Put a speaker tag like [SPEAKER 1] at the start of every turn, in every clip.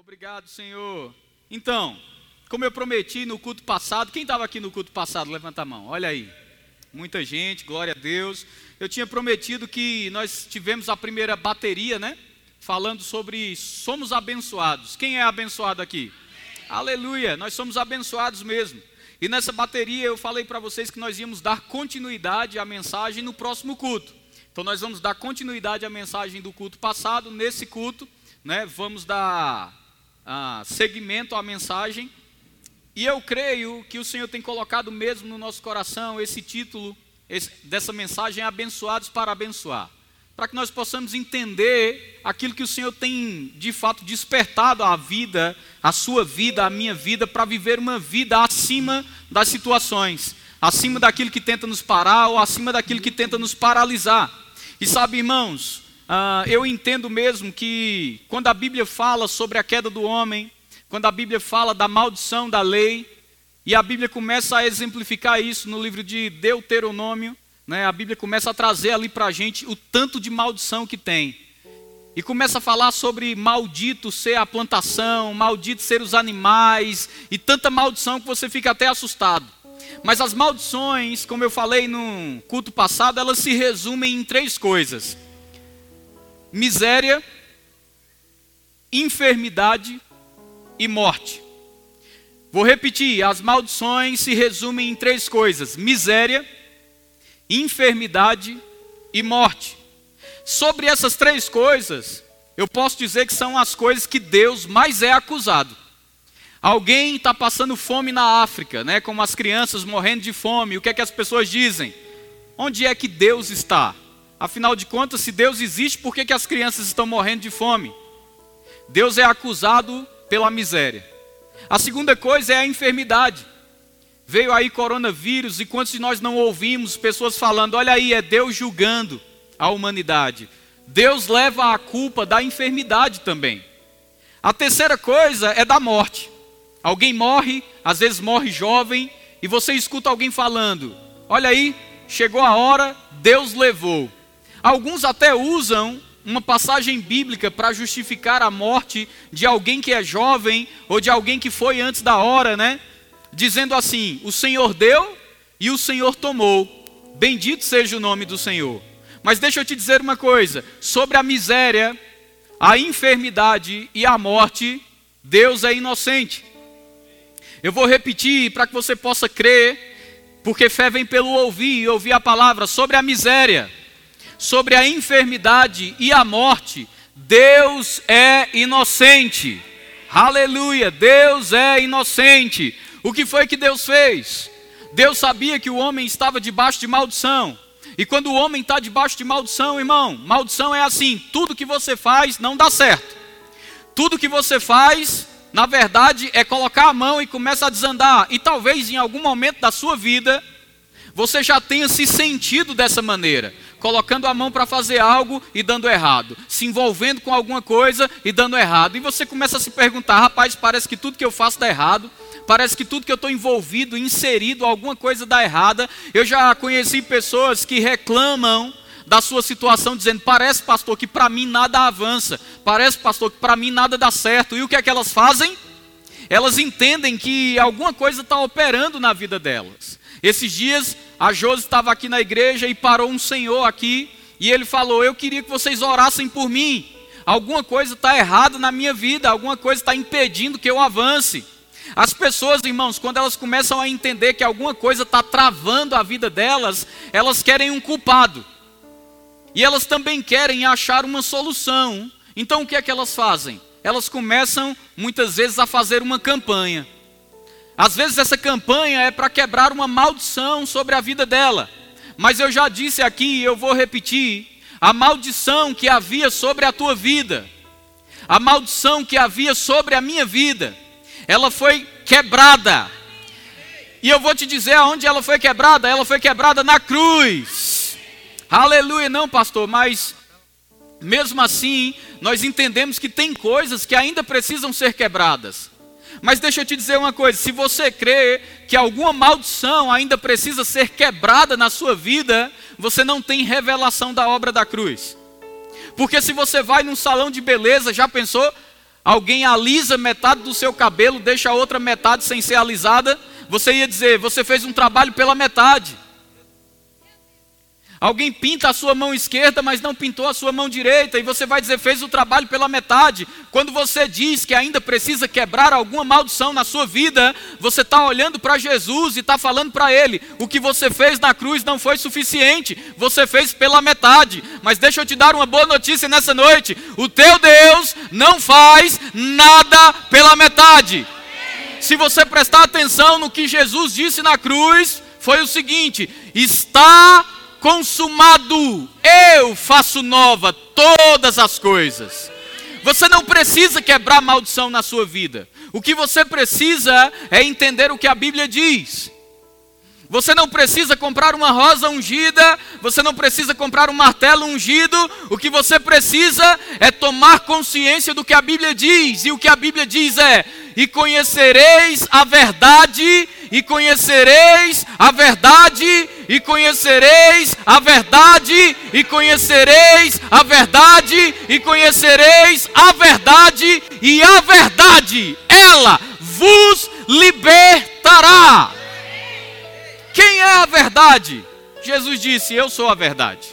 [SPEAKER 1] Obrigado, Senhor. Então, como eu prometi no culto passado, quem estava aqui no culto passado? Levanta a mão, olha aí. Muita gente, glória a Deus. Eu tinha prometido que nós tivemos a primeira bateria, né? Falando sobre somos abençoados. Quem é abençoado aqui? Aleluia, nós somos abençoados mesmo. E nessa bateria eu falei para vocês que nós íamos dar continuidade à mensagem no próximo culto. Então nós vamos dar continuidade à mensagem do culto passado, nesse culto, né? Vamos dar ah, segmento à mensagem. E eu creio que o Senhor tem colocado mesmo no nosso coração esse título esse, dessa mensagem, Abençoados para Abençoar. Para que nós possamos entender aquilo que o Senhor tem de fato despertado a vida, a sua vida, a minha vida, para viver uma vida acima das situações, acima daquilo que tenta nos parar ou acima daquilo que tenta nos paralisar. E sabe, irmãos, uh, eu entendo mesmo que quando a Bíblia fala sobre a queda do homem, quando a Bíblia fala da maldição da lei, e a Bíblia começa a exemplificar isso no livro de Deuteronômio, né, a Bíblia começa a trazer ali para a gente o tanto de maldição que tem. E começa a falar sobre maldito ser a plantação, maldito ser os animais, e tanta maldição que você fica até assustado. Mas as maldições, como eu falei no culto passado, elas se resumem em três coisas: miséria, enfermidade e morte. Vou repetir: as maldições se resumem em três coisas: miséria, enfermidade e morte. Sobre essas três coisas, eu posso dizer que são as coisas que Deus mais é acusado. Alguém está passando fome na África, né? Como as crianças morrendo de fome. O que é que as pessoas dizem? Onde é que Deus está? Afinal de contas, se Deus existe, por que, que as crianças estão morrendo de fome? Deus é acusado pela miséria. A segunda coisa é a enfermidade. Veio aí coronavírus e quantos de nós não ouvimos pessoas falando: olha aí, é Deus julgando a humanidade. Deus leva a culpa da enfermidade também. A terceira coisa é da morte. Alguém morre, às vezes morre jovem, e você escuta alguém falando: Olha aí, chegou a hora, Deus levou. Alguns até usam uma passagem bíblica para justificar a morte de alguém que é jovem ou de alguém que foi antes da hora, né? Dizendo assim: O Senhor deu e o Senhor tomou. Bendito seja o nome do Senhor. Mas deixa eu te dizer uma coisa: sobre a miséria, a enfermidade e a morte, Deus é inocente. Eu vou repetir para que você possa crer, porque fé vem pelo ouvir e ouvir a palavra sobre a miséria, sobre a enfermidade e a morte. Deus é inocente. Aleluia, Deus é inocente. O que foi que Deus fez? Deus sabia que o homem estava debaixo de maldição. E quando o homem está debaixo de maldição, irmão, maldição é assim: tudo que você faz não dá certo. Tudo que você faz na verdade, é colocar a mão e começa a desandar. E talvez em algum momento da sua vida, você já tenha se sentido dessa maneira, colocando a mão para fazer algo e dando errado, se envolvendo com alguma coisa e dando errado. E você começa a se perguntar: rapaz, parece que tudo que eu faço dá errado. Parece que tudo que eu estou envolvido, inserido, alguma coisa dá errada. Eu já conheci pessoas que reclamam da sua situação, dizendo: parece, pastor, que para mim nada avança, parece, pastor, que para mim nada dá certo. E o que é que elas fazem? Elas entendem que alguma coisa está operando na vida delas. Esses dias, a Josi estava aqui na igreja e parou um senhor aqui, e ele falou: Eu queria que vocês orassem por mim. Alguma coisa está errada na minha vida, alguma coisa está impedindo que eu avance. As pessoas, irmãos, quando elas começam a entender que alguma coisa está travando a vida delas, elas querem um culpado. E elas também querem achar uma solução. Então o que é que elas fazem? Elas começam muitas vezes a fazer uma campanha. Às vezes essa campanha é para quebrar uma maldição sobre a vida dela. Mas eu já disse aqui e eu vou repetir: a maldição que havia sobre a tua vida, a maldição que havia sobre a minha vida, ela foi quebrada. E eu vou te dizer aonde ela foi quebrada: ela foi quebrada na cruz. Aleluia, não, pastor, mas mesmo assim, nós entendemos que tem coisas que ainda precisam ser quebradas. Mas deixa eu te dizer uma coisa: se você crê que alguma maldição ainda precisa ser quebrada na sua vida, você não tem revelação da obra da cruz. Porque se você vai num salão de beleza, já pensou? alguém alisa metade do seu cabelo, deixa a outra metade sem ser alisada, você ia dizer: você fez um trabalho pela metade. Alguém pinta a sua mão esquerda, mas não pintou a sua mão direita, e você vai dizer, fez o trabalho pela metade. Quando você diz que ainda precisa quebrar alguma maldição na sua vida, você está olhando para Jesus e está falando para Ele: o que você fez na cruz não foi suficiente, você fez pela metade. Mas deixa eu te dar uma boa notícia nessa noite: o teu Deus não faz nada pela metade. Se você prestar atenção no que Jesus disse na cruz, foi o seguinte: está consumado, eu faço nova todas as coisas. Você não precisa quebrar maldição na sua vida. O que você precisa é entender o que a Bíblia diz. Você não precisa comprar uma rosa ungida, você não precisa comprar um martelo ungido, o que você precisa é tomar consciência do que a Bíblia diz, e o que a Bíblia diz é: e conhecereis a verdade, e conhecereis a verdade, e conhecereis a verdade, e conhecereis a verdade, e conhecereis a verdade, e a verdade, ela vos libertará. É a verdade? Jesus disse: Eu sou a verdade.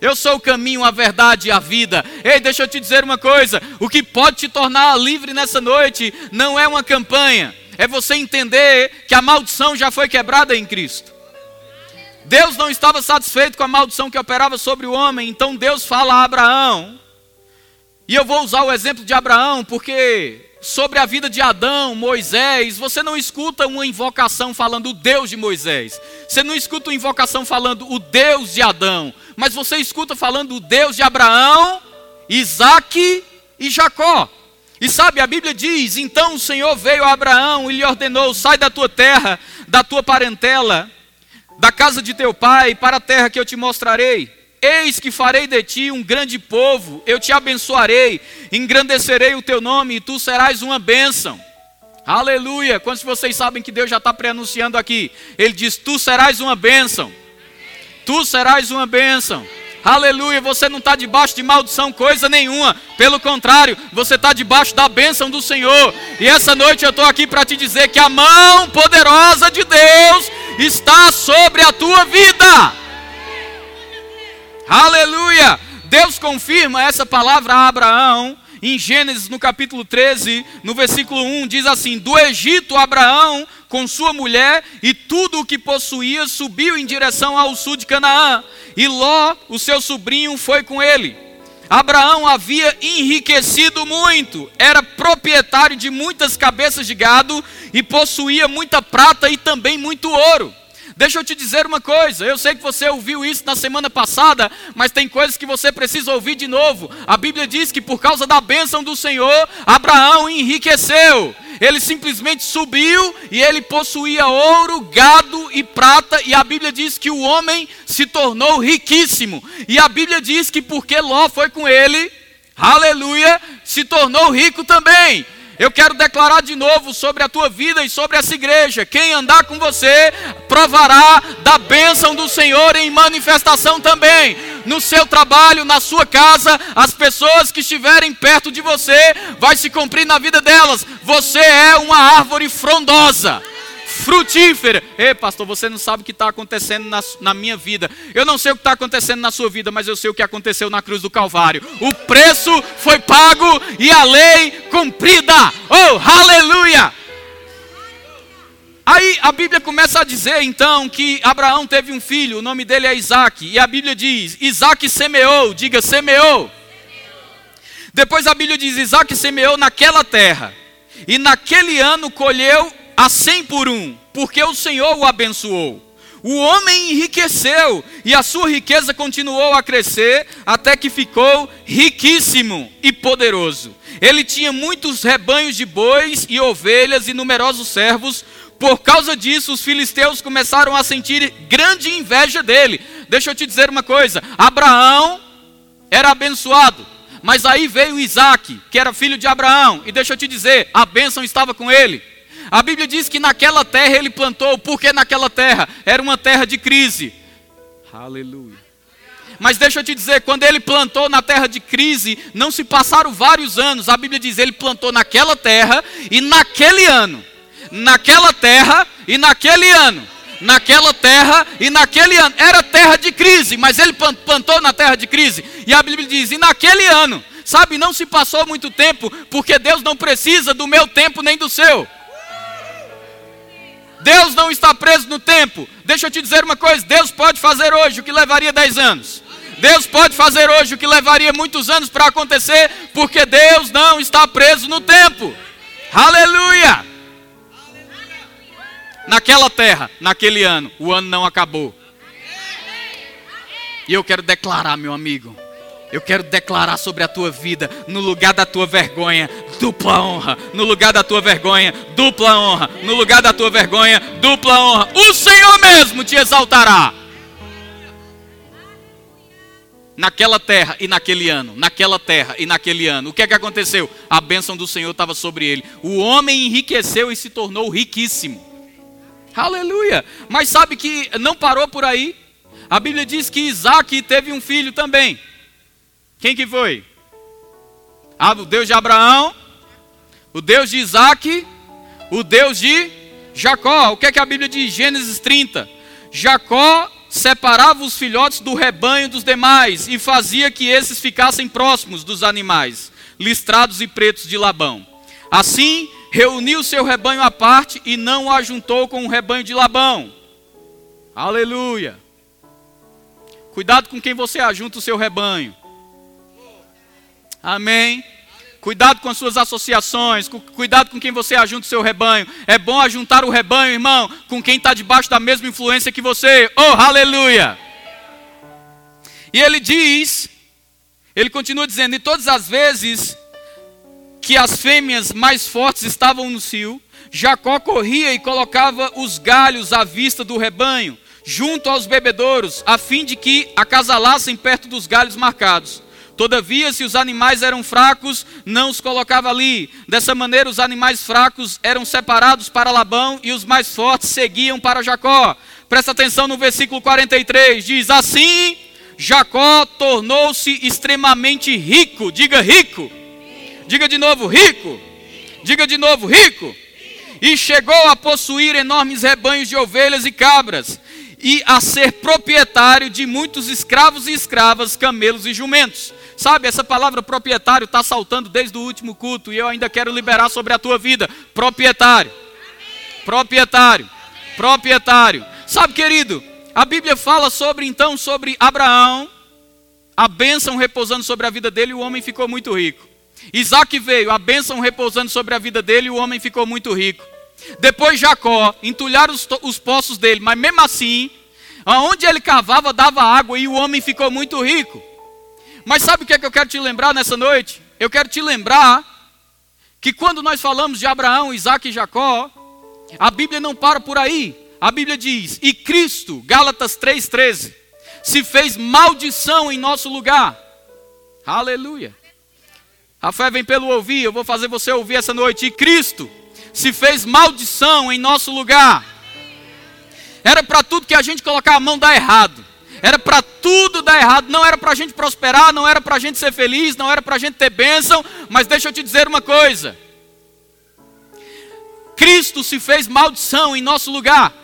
[SPEAKER 1] Eu sou o caminho, a verdade e a vida. Ei, deixa eu te dizer uma coisa: o que pode te tornar livre nessa noite não é uma campanha, é você entender que a maldição já foi quebrada em Cristo. Deus não estava satisfeito com a maldição que operava sobre o homem, então Deus fala a Abraão. E eu vou usar o exemplo de Abraão porque sobre a vida de Adão, Moisés, você não escuta uma invocação falando o Deus de Moisés. Você não escuta uma invocação falando o Deus de Adão. Mas você escuta falando o Deus de Abraão, Isaac e Jacó. E sabe, a Bíblia diz: então o Senhor veio a Abraão e lhe ordenou: sai da tua terra, da tua parentela, da casa de teu pai, para a terra que eu te mostrarei. Eis que farei de ti um grande povo, eu te abençoarei, engrandecerei o teu nome e tu serás uma bênção. Aleluia! Quantos de vocês sabem que Deus já está preanunciando aqui? Ele diz: Tu serás uma bênção. Tu serás uma bênção. Aleluia, você não está debaixo de maldição, coisa nenhuma. Pelo contrário, você está debaixo da bênção do Senhor. E essa noite eu estou aqui para te dizer que a mão poderosa de Deus está sobre a tua vida. Aleluia! Deus confirma essa palavra a Abraão em Gênesis, no capítulo 13, no versículo 1, diz assim: Do Egito, Abraão, com sua mulher e tudo o que possuía, subiu em direção ao sul de Canaã, e Ló, o seu sobrinho, foi com ele. Abraão havia enriquecido muito, era proprietário de muitas cabeças de gado e possuía muita prata e também muito ouro. Deixa eu te dizer uma coisa, eu sei que você ouviu isso na semana passada, mas tem coisas que você precisa ouvir de novo. A Bíblia diz que por causa da bênção do Senhor, Abraão enriqueceu. Ele simplesmente subiu e ele possuía ouro, gado e prata, e a Bíblia diz que o homem se tornou riquíssimo. E a Bíblia diz que porque Ló foi com ele, aleluia, se tornou rico também. Eu quero declarar de novo sobre a tua vida e sobre essa igreja. Quem andar com você provará da bênção do Senhor em manifestação também. No seu trabalho, na sua casa, as pessoas que estiverem perto de você, vai se cumprir na vida delas. Você é uma árvore frondosa frutífera. Ei, pastor, você não sabe o que está acontecendo na, na, minha vida. Eu não sei o que está acontecendo na sua vida, mas eu sei o que aconteceu na cruz do Calvário. O preço foi pago e a lei cumprida. Oh, aleluia! Aí a Bíblia começa a dizer então que Abraão teve um filho, o nome dele é Isaac, e a Bíblia diz: Isaac semeou, diga semeou. Depois a Bíblia diz: Isaac semeou naquela terra, e naquele ano colheu a cem por um, porque o Senhor o abençoou. O homem enriqueceu e a sua riqueza continuou a crescer até que ficou riquíssimo e poderoso. Ele tinha muitos rebanhos de bois e ovelhas e numerosos servos. Por causa disso, os filisteus começaram a sentir grande inveja dele. Deixa eu te dizer uma coisa: Abraão era abençoado, mas aí veio Isaac, que era filho de Abraão, e deixa eu te dizer, a bênção estava com ele. A Bíblia diz que naquela terra ele plantou, porque naquela terra era uma terra de crise. Aleluia. Mas deixa eu te dizer, quando ele plantou na terra de crise, não se passaram vários anos. A Bíblia diz, ele plantou naquela terra e naquele ano. Naquela terra e naquele ano. Naquela terra e naquele ano. Era terra de crise, mas ele plantou na terra de crise. E a Bíblia diz, e naquele ano. Sabe, não se passou muito tempo, porque Deus não precisa do meu tempo nem do seu. Deus não está preso no tempo. Deixa eu te dizer uma coisa: Deus pode fazer hoje o que levaria 10 anos. Deus pode fazer hoje o que levaria muitos anos para acontecer, porque Deus não está preso no tempo. Aleluia! Naquela terra, naquele ano, o ano não acabou. E eu quero declarar, meu amigo, eu quero declarar sobre a tua vida, no lugar da tua vergonha, dupla honra. No lugar da tua vergonha, dupla honra. No lugar da tua vergonha, dupla honra. O Senhor mesmo te exaltará. Naquela terra e naquele ano, naquela terra e naquele ano. O que é que aconteceu? A bênção do Senhor estava sobre ele. O homem enriqueceu e se tornou riquíssimo. Aleluia! Mas sabe que não parou por aí? A Bíblia diz que Isaac teve um filho também. Quem que foi? Ah, o Deus de Abraão, o Deus de Isaac, o Deus de Jacó. O que é que a Bíblia diz? Gênesis 30. Jacó separava os filhotes do rebanho dos demais e fazia que esses ficassem próximos dos animais, listrados e pretos de Labão. Assim, reuniu seu rebanho à parte e não o ajuntou com o rebanho de Labão. Aleluia. Cuidado com quem você ajunta o seu rebanho. Amém. Cuidado com as suas associações, cuidado com quem você ajunta o seu rebanho. É bom ajuntar o rebanho, irmão, com quem está debaixo da mesma influência que você. Oh, aleluia! E ele diz, ele continua dizendo, e todas as vezes que as fêmeas mais fortes estavam no cio, Jacó corria e colocava os galhos à vista do rebanho, junto aos bebedouros, a fim de que acasalassem perto dos galhos marcados. Todavia, se os animais eram fracos, não os colocava ali. Dessa maneira, os animais fracos eram separados para Labão e os mais fortes seguiam para Jacó. Presta atenção no versículo 43: diz assim: Jacó tornou-se extremamente rico. Diga rico. Diga de novo, rico. Diga de novo, rico. E chegou a possuir enormes rebanhos de ovelhas e cabras, e a ser proprietário de muitos escravos e escravas, camelos e jumentos. Sabe, essa palavra proprietário está saltando desde o último culto e eu ainda quero liberar sobre a tua vida. Proprietário. Proprietário. Proprietário. Sabe, querido, a Bíblia fala sobre então sobre Abraão, a bênção repousando sobre a vida dele e o homem ficou muito rico. Isaac veio, a bênção repousando sobre a vida dele e o homem ficou muito rico. Depois Jacó, entulharam os, os poços dele, mas mesmo assim, aonde ele cavava dava água e o homem ficou muito rico. Mas sabe o que, é que eu quero te lembrar nessa noite? Eu quero te lembrar que quando nós falamos de Abraão, Isaac e Jacó, a Bíblia não para por aí. A Bíblia diz: E Cristo, Gálatas 3,13, se fez maldição em nosso lugar. Aleluia. A fé vem pelo ouvir, eu vou fazer você ouvir essa noite. E Cristo se fez maldição em nosso lugar. Era para tudo que a gente colocar a mão dar errado. Era para tudo dar errado, não era para a gente prosperar, não era para a gente ser feliz, não era para a gente ter bênção, mas deixa eu te dizer uma coisa: Cristo se fez maldição em nosso lugar.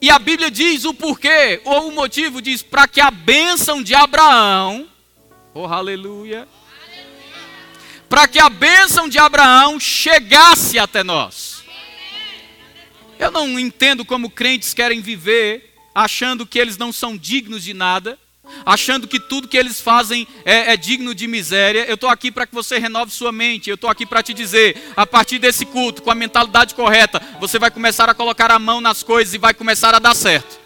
[SPEAKER 1] E a Bíblia diz o porquê, ou o motivo, diz para que a bênção de Abraão, oh aleluia, para que a bênção de Abraão chegasse até nós. Eu não entendo como crentes querem viver achando que eles não são dignos de nada, achando que tudo que eles fazem é, é digno de miséria. Eu estou aqui para que você renove sua mente. Eu estou aqui para te dizer, a partir desse culto, com a mentalidade correta, você vai começar a colocar a mão nas coisas e vai começar a dar certo.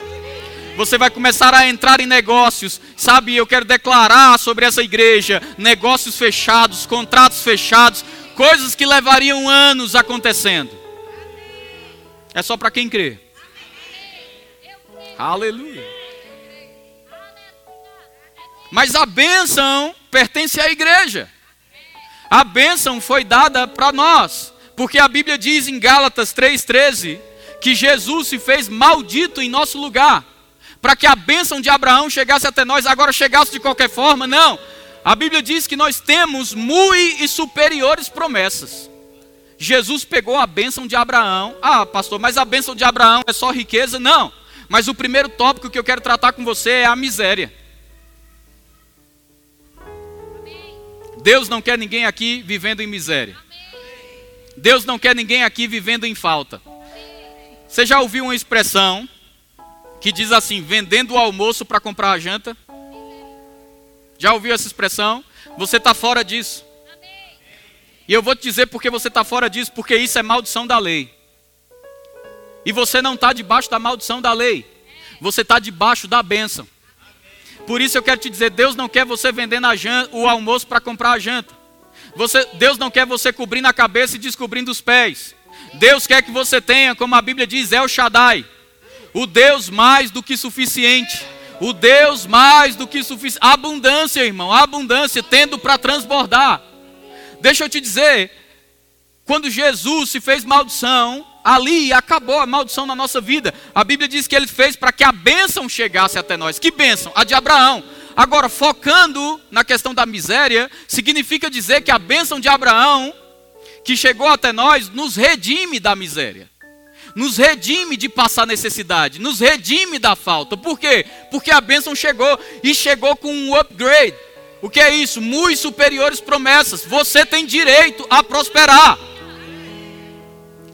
[SPEAKER 1] Você vai começar a entrar em negócios, sabe? Eu quero declarar sobre essa igreja: negócios fechados, contratos fechados, coisas que levariam anos acontecendo. É só para quem crê. Aleluia. Mas a bênção pertence à igreja. A bênção foi dada para nós, porque a Bíblia diz em Gálatas 3,13 que Jesus se fez maldito em nosso lugar, para que a bênção de Abraão chegasse até nós, agora chegasse de qualquer forma, não. A Bíblia diz que nós temos muito e superiores promessas. Jesus pegou a bênção de Abraão. Ah, pastor, mas a bênção de Abraão é só riqueza? Não. Mas o primeiro tópico que eu quero tratar com você é a miséria. Deus não quer ninguém aqui vivendo em miséria. Deus não quer ninguém aqui vivendo em falta. Você já ouviu uma expressão que diz assim: vendendo o almoço para comprar a janta? Já ouviu essa expressão? Você está fora disso. E eu vou te dizer porque você está fora disso, porque isso é maldição da lei. E você não está debaixo da maldição da lei, você está debaixo da bênção. Por isso eu quero te dizer: Deus não quer você vendendo janta, o almoço para comprar a janta. Você, Deus não quer você cobrindo a cabeça e descobrindo os pés. Deus quer que você tenha, como a Bíblia diz, El Shaddai, o Deus mais do que suficiente. O Deus mais do que suficiente. Abundância, irmão, abundância, tendo para transbordar. Deixa eu te dizer, quando Jesus se fez maldição, ali acabou a maldição na nossa vida. A Bíblia diz que ele fez para que a bênção chegasse até nós. Que bênção? A de Abraão. Agora, focando na questão da miséria, significa dizer que a bênção de Abraão, que chegou até nós, nos redime da miséria nos redime de passar necessidade, nos redime da falta. Por quê? Porque a bênção chegou e chegou com um upgrade. O que é isso? Muito superiores promessas. Você tem direito a prosperar.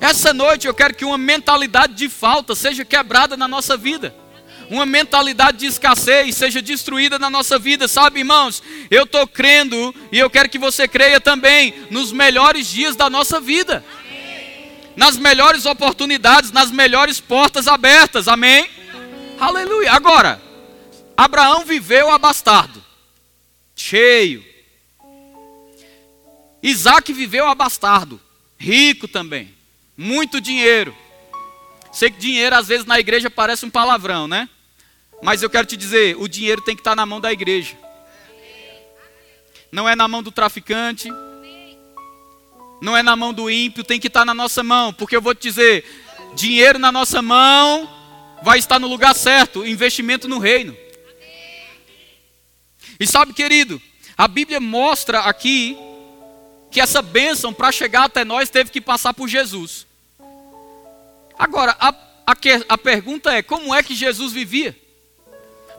[SPEAKER 1] Essa noite eu quero que uma mentalidade de falta seja quebrada na nossa vida. Uma mentalidade de escassez seja destruída na nossa vida, sabe, irmãos? Eu estou crendo e eu quero que você creia também nos melhores dias da nossa vida nas melhores oportunidades, nas melhores portas abertas. Amém? Aleluia. Agora, Abraão viveu abastardo, cheio. Isaac viveu abastardo, rico também, muito dinheiro. Sei que dinheiro às vezes na igreja parece um palavrão, né? Mas eu quero te dizer, o dinheiro tem que estar na mão da igreja. Não é na mão do traficante, não é na mão do ímpio, tem que estar na nossa mão, porque eu vou te dizer: dinheiro na nossa mão vai estar no lugar certo investimento no reino. E sabe, querido, a Bíblia mostra aqui que essa bênção para chegar até nós teve que passar por Jesus. Agora, a, a, a pergunta é: como é que Jesus vivia?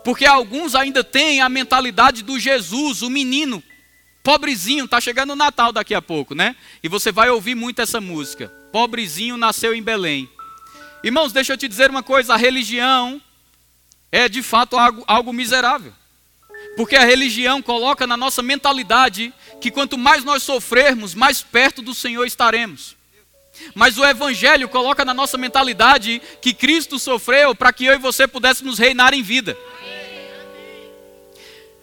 [SPEAKER 1] Porque alguns ainda têm a mentalidade do Jesus, o menino, Pobrezinho, tá chegando o Natal daqui a pouco, né? E você vai ouvir muito essa música. Pobrezinho nasceu em Belém. Irmãos, deixa eu te dizer uma coisa: a religião é de fato algo, algo miserável. Porque a religião coloca na nossa mentalidade que quanto mais nós sofrermos, mais perto do Senhor estaremos. Mas o Evangelho coloca na nossa mentalidade que Cristo sofreu para que eu e você pudéssemos reinar em vida.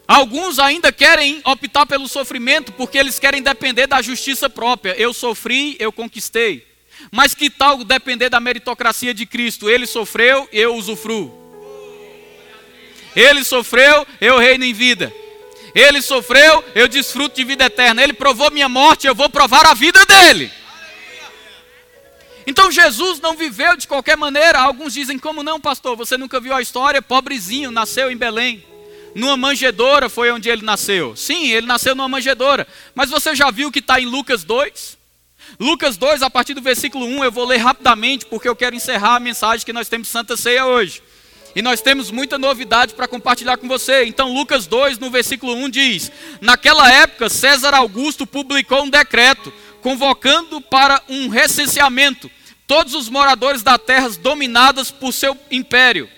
[SPEAKER 1] Alguns ainda querem optar pelo sofrimento porque eles querem depender da justiça própria. Eu sofri, eu conquistei. Mas que tal depender da meritocracia de Cristo? Ele sofreu, eu usufruo. Ele sofreu, eu reino em vida. Ele sofreu, eu desfruto de vida eterna. Ele provou minha morte, eu vou provar a vida dele. Então Jesus não viveu de qualquer maneira. Alguns dizem, como não, pastor? Você nunca viu a história? Pobrezinho, nasceu em Belém numa manjedoura foi onde ele nasceu. Sim, ele nasceu numa manjedoura. Mas você já viu que está em Lucas 2? Lucas 2, a partir do versículo 1, eu vou ler rapidamente, porque eu quero encerrar a mensagem que nós temos Santa Ceia hoje. E nós temos muita novidade para compartilhar com você. Então, Lucas 2, no versículo 1, diz: Naquela época, César Augusto publicou um decreto convocando para um recenseamento todos os moradores das terras dominadas por seu império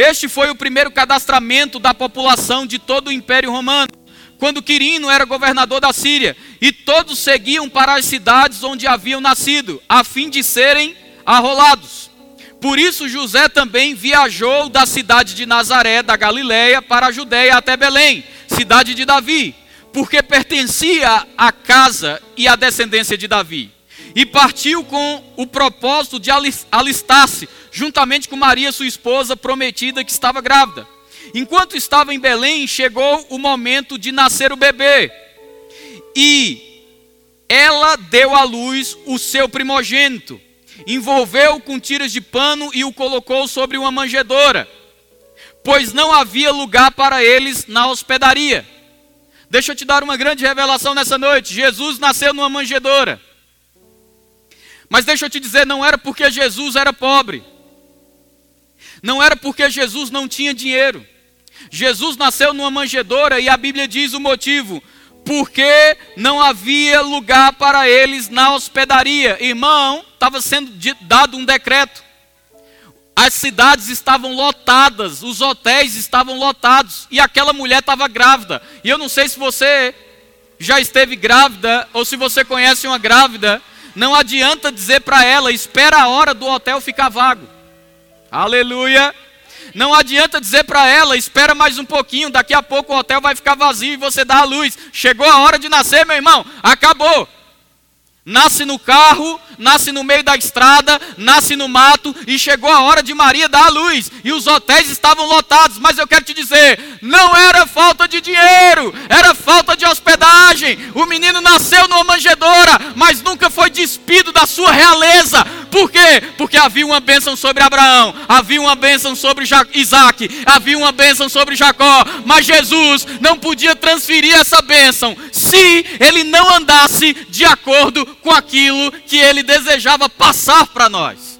[SPEAKER 1] este foi o primeiro cadastramento da população de todo o Império Romano, quando Quirino era governador da Síria, e todos seguiam para as cidades onde haviam nascido, a fim de serem arrolados. Por isso José também viajou da cidade de Nazaré, da Galiléia, para a Judéia até Belém, cidade de Davi, porque pertencia à casa e à descendência de Davi. E partiu com o propósito de alistar-se juntamente com Maria, sua esposa prometida, que estava grávida. Enquanto estava em Belém, chegou o momento de nascer o bebê. E ela deu à luz o seu primogênito, envolveu-o com tiras de pano e o colocou sobre uma manjedoura, pois não havia lugar para eles na hospedaria. Deixa eu te dar uma grande revelação nessa noite. Jesus nasceu numa manjedoura. Mas deixa eu te dizer, não era porque Jesus era pobre. Não era porque Jesus não tinha dinheiro. Jesus nasceu numa manjedoura e a Bíblia diz o motivo: porque não havia lugar para eles na hospedaria. Irmão, estava sendo dado um decreto. As cidades estavam lotadas, os hotéis estavam lotados, e aquela mulher estava grávida. E eu não sei se você já esteve grávida ou se você conhece uma grávida, não adianta dizer para ela, espera a hora do hotel ficar vago. Aleluia! Não adianta dizer para ela, espera mais um pouquinho, daqui a pouco o hotel vai ficar vazio e você dá a luz. Chegou a hora de nascer, meu irmão, acabou. Nasce no carro, nasce no meio da estrada, nasce no mato e chegou a hora de Maria dar a luz e os hotéis estavam lotados, mas eu quero te dizer, não era falta de dinheiro, era falta de hospedagem. O menino nasceu numa manjedoura, mas nunca foi despido da sua realeza. Por quê? Porque havia uma bênção sobre Abraão, havia uma bênção sobre Isaac, havia uma bênção sobre Jacó, mas Jesus não podia transferir essa bênção se ele não andasse de acordo com aquilo que ele desejava passar para nós.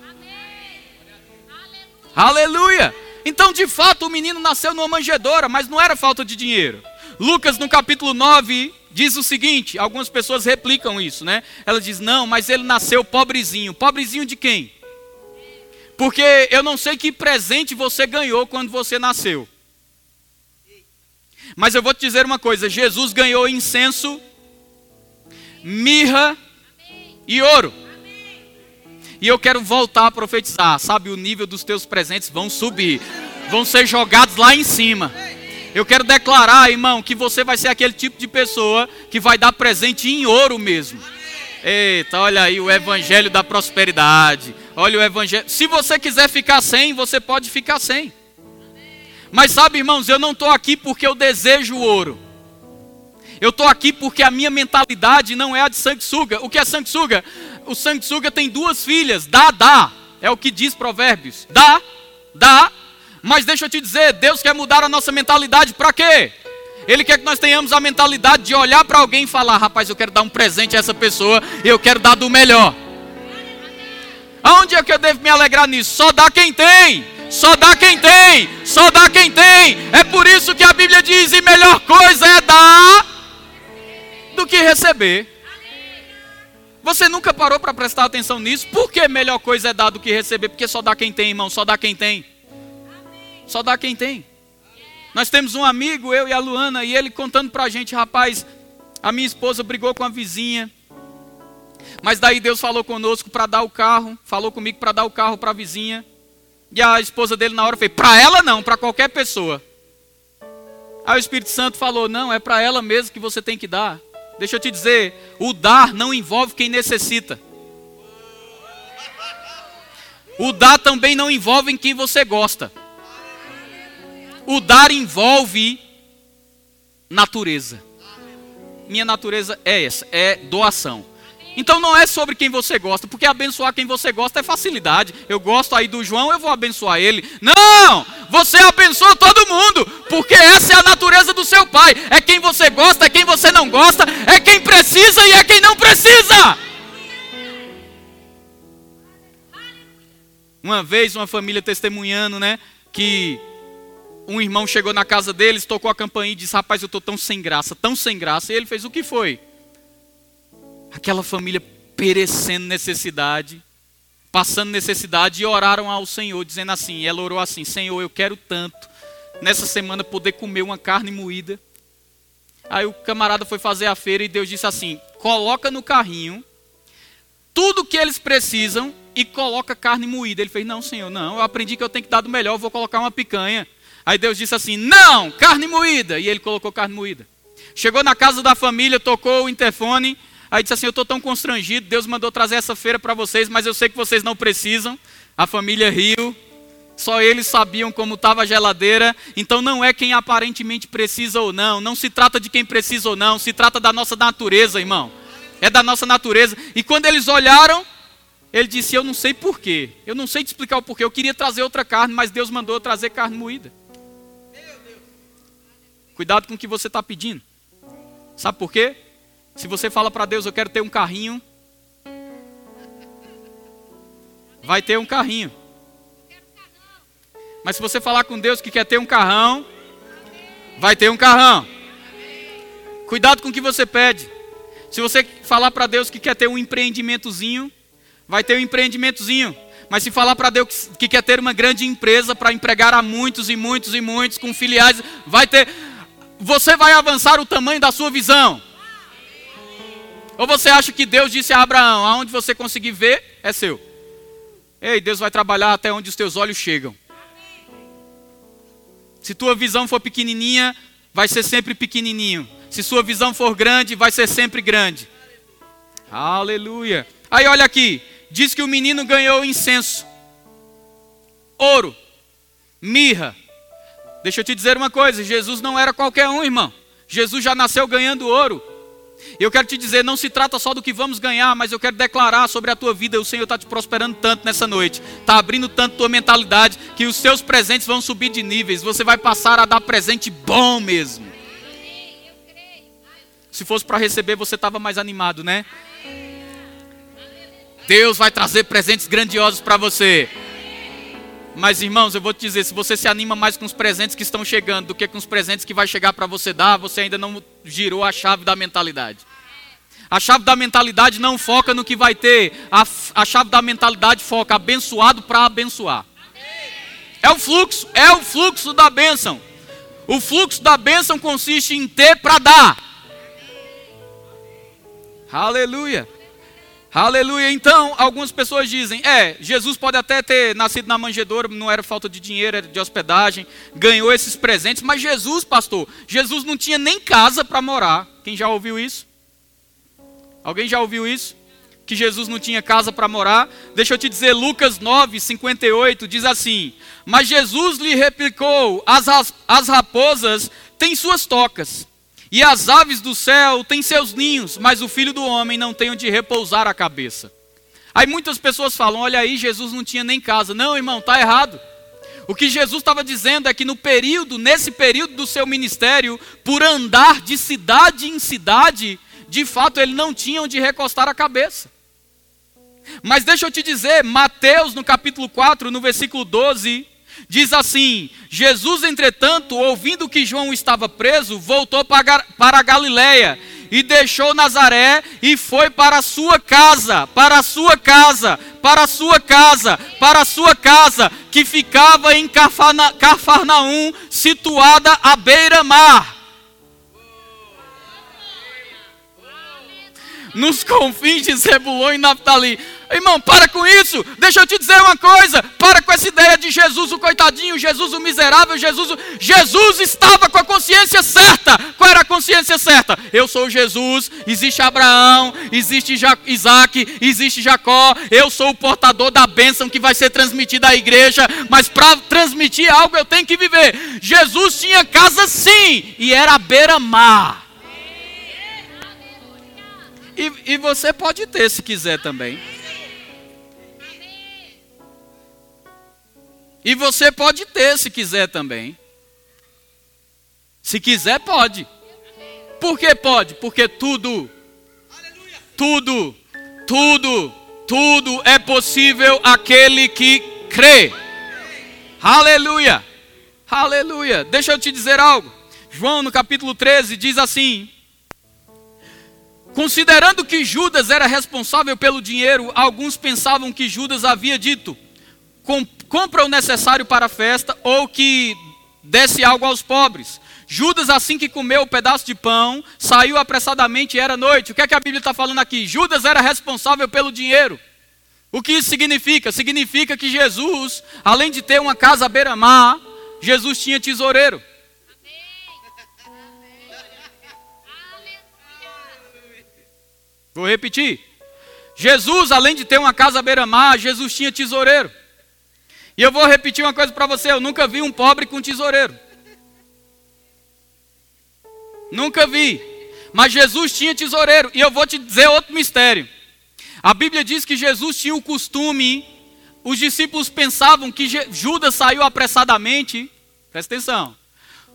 [SPEAKER 1] Aleluia! Então, de fato, o menino nasceu numa manjedoura, mas não era falta de dinheiro. Lucas, no capítulo 9, diz o seguinte: algumas pessoas replicam isso, né? Ela diz: não, mas ele nasceu pobrezinho. Pobrezinho de quem? Porque eu não sei que presente você ganhou quando você nasceu. Mas eu vou te dizer uma coisa: Jesus ganhou incenso, mirra e ouro. E eu quero voltar a profetizar, sabe? O nível dos teus presentes vão subir, vão ser jogados lá em cima. Eu quero declarar, irmão, que você vai ser aquele tipo de pessoa que vai dar presente em ouro mesmo. Eita, olha aí o evangelho da prosperidade. Olha o evangelho. Se você quiser ficar sem, você pode ficar sem. Mas sabe, irmãos, eu não estou aqui porque eu desejo ouro. Eu estou aqui porque a minha mentalidade não é a de sanguessuga. O que é sanguessuga? O sanguessuga tem duas filhas. Dá, dá. É o que diz Provérbios. Dá, dá. Mas deixa eu te dizer, Deus quer mudar a nossa mentalidade para quê? Ele quer que nós tenhamos a mentalidade de olhar para alguém e falar: rapaz, eu quero dar um presente a essa pessoa eu quero dar do melhor. Aonde é que eu devo me alegrar nisso? Só dá quem tem. Só dá quem tem. Só dá quem tem. É por isso que a Bíblia diz: e melhor coisa é dar do que receber. Você nunca parou para prestar atenção nisso? Por que melhor coisa é dar do que receber? Porque só dá quem tem, irmão, só dá quem tem. Só dá quem tem. Nós temos um amigo, eu e a Luana, e ele contando para a gente, rapaz, a minha esposa brigou com a vizinha, mas daí Deus falou conosco para dar o carro, falou comigo para dar o carro para a vizinha, e a esposa dele na hora fez, para ela não, para qualquer pessoa. Aí o Espírito Santo falou, não, é para ela mesmo que você tem que dar. Deixa eu te dizer, o dar não envolve quem necessita. O dar também não envolve quem você gosta. O dar envolve natureza. Minha natureza é essa, é doação. Então não é sobre quem você gosta, porque abençoar quem você gosta é facilidade. Eu gosto aí do João, eu vou abençoar ele. Não! Você abençoa todo mundo, porque essa é a natureza do seu pai. É quem você gosta, é quem você não gosta, é quem precisa e é quem não precisa. Uma vez uma família testemunhando, né, que um irmão chegou na casa deles, tocou a campainha e disse: "Rapaz, eu estou tão sem graça, tão sem graça". E ele fez o que foi? aquela família perecendo necessidade, passando necessidade, e oraram ao Senhor, dizendo assim: ela orou assim: Senhor, eu quero tanto nessa semana poder comer uma carne moída. Aí o camarada foi fazer a feira e Deus disse assim: coloca no carrinho tudo que eles precisam e coloca carne moída. Ele fez: Não, Senhor, não, eu aprendi que eu tenho que dar do melhor, vou colocar uma picanha. Aí Deus disse assim: Não, carne moída. E ele colocou carne moída. Chegou na casa da família, tocou o interfone. Aí disse assim: Eu estou tão constrangido, Deus mandou trazer essa feira para vocês, mas eu sei que vocês não precisam. A família riu, só eles sabiam como estava a geladeira. Então não é quem aparentemente precisa ou não, não se trata de quem precisa ou não, se trata da nossa natureza, irmão. É da nossa natureza. E quando eles olharam, ele disse: Eu não sei porquê, eu não sei te explicar o porquê. Eu queria trazer outra carne, mas Deus mandou eu trazer carne moída. Cuidado com o que você está pedindo. Sabe por quê? Se você fala para Deus, eu quero ter um carrinho, vai ter um carrinho. Mas se você falar com Deus que quer ter um carrão, vai ter um carrão. Cuidado com o que você pede. Se você falar para Deus que quer ter um empreendimentozinho, vai ter um empreendimentozinho. Mas se falar para Deus que quer ter uma grande empresa para empregar a muitos e muitos e muitos com filiais, vai ter. Você vai avançar o tamanho da sua visão. Ou você acha que Deus disse a Abraão: aonde você conseguir ver, é seu. Ei, Deus vai trabalhar até onde os teus olhos chegam. Se tua visão for pequenininha, vai ser sempre pequenininho. Se sua visão for grande, vai ser sempre grande. Aleluia. Aí olha aqui, diz que o menino ganhou incenso, ouro, mirra. Deixa eu te dizer uma coisa: Jesus não era qualquer um, irmão. Jesus já nasceu ganhando ouro. Eu quero te dizer, não se trata só do que vamos ganhar, mas eu quero declarar sobre a tua vida. O Senhor está te prosperando tanto nessa noite, está abrindo tanto tua mentalidade, que os seus presentes vão subir de níveis. Você vai passar a dar presente bom mesmo. Se fosse para receber, você estava mais animado, né? Deus vai trazer presentes grandiosos para você. Mas irmãos, eu vou te dizer, se você se anima mais com os presentes que estão chegando do que com os presentes que vai chegar para você dar, você ainda não girou a chave da mentalidade. A chave da mentalidade não foca no que vai ter, a, a chave da mentalidade foca abençoado para abençoar. É o fluxo, é o fluxo da bênção. O fluxo da bênção consiste em ter para dar. Aleluia. Aleluia. Então, algumas pessoas dizem: é, Jesus pode até ter nascido na manjedoura, não era falta de dinheiro, era de hospedagem, ganhou esses presentes, mas Jesus, pastor, Jesus não tinha nem casa para morar. Quem já ouviu isso? Alguém já ouviu isso? Que Jesus não tinha casa para morar? Deixa eu te dizer, Lucas 9, 58 diz assim: Mas Jesus lhe replicou: As, as raposas têm suas tocas e as aves do céu têm seus ninhos, mas o filho do homem não tem onde repousar a cabeça. Aí muitas pessoas falam: olha aí, Jesus não tinha nem casa. Não, irmão, está errado. O que Jesus estava dizendo é que no período, nesse período do seu ministério, por andar de cidade em cidade, de fato ele não tinha onde recostar a cabeça. Mas deixa eu te dizer, Mateus no capítulo 4, no versículo 12, Diz assim: Jesus, entretanto, ouvindo que João estava preso, voltou para a Galiléia e deixou Nazaré e foi para a sua casa, para a sua casa, para a sua casa, para a sua casa, que ficava em Cafarnaum, situada à beira-mar. Nos confins de Zebulon e Naftali. Irmão, para com isso. Deixa eu te dizer uma coisa. Para com essa ideia de Jesus o coitadinho, Jesus o miserável, Jesus. O... Jesus estava com a consciência certa. Qual era a consciência certa? Eu sou Jesus. Existe Abraão, existe ja... Isaac, existe Jacó. Eu sou o portador da bênção que vai ser transmitida à igreja. Mas para transmitir algo eu tenho que viver. Jesus tinha casa sim, e era à beira-mar. E, e você pode ter se quiser também. E você pode ter se quiser também. Se quiser, pode. Por que pode? Porque tudo, tudo, tudo, tudo é possível aquele que crê. Aleluia, aleluia. Deixa eu te dizer algo. João, no capítulo 13, diz assim: Considerando que Judas era responsável pelo dinheiro, alguns pensavam que Judas havia dito: compra o necessário para a festa ou que desse algo aos pobres. Judas, assim que comeu o pedaço de pão, saiu apressadamente e era noite. O que é que a Bíblia está falando aqui? Judas era responsável pelo dinheiro. O que isso significa? Significa que Jesus, além de ter uma casa à beira-mar, Jesus tinha tesoureiro. Vou repetir. Jesus, além de ter uma casa à beira-mar, Jesus tinha tesoureiro. E eu vou repetir uma coisa para você: eu nunca vi um pobre com tesoureiro. Nunca vi. Mas Jesus tinha tesoureiro. E eu vou te dizer outro mistério. A Bíblia diz que Jesus tinha o costume, os discípulos pensavam que Judas saiu apressadamente. Presta atenção.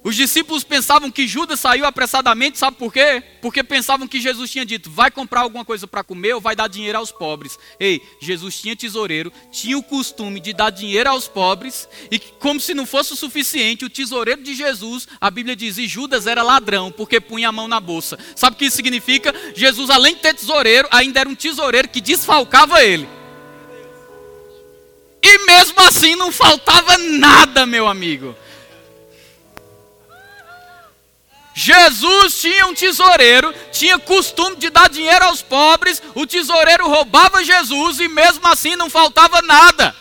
[SPEAKER 1] Os discípulos pensavam que Judas saiu apressadamente, sabe por quê? Porque pensavam que Jesus tinha dito: vai comprar alguma coisa para comer ou vai dar dinheiro aos pobres. Ei, Jesus tinha tesoureiro, tinha o costume de dar dinheiro aos pobres, e como se não fosse o suficiente, o tesoureiro de Jesus, a Bíblia diz: e Judas era ladrão, porque punha a mão na bolsa. Sabe o que isso significa? Jesus, além de ter tesoureiro, ainda era um tesoureiro que desfalcava ele. E mesmo assim não faltava nada, meu amigo. Jesus tinha um tesoureiro, tinha costume de dar dinheiro aos pobres, o tesoureiro roubava Jesus e mesmo assim não faltava nada.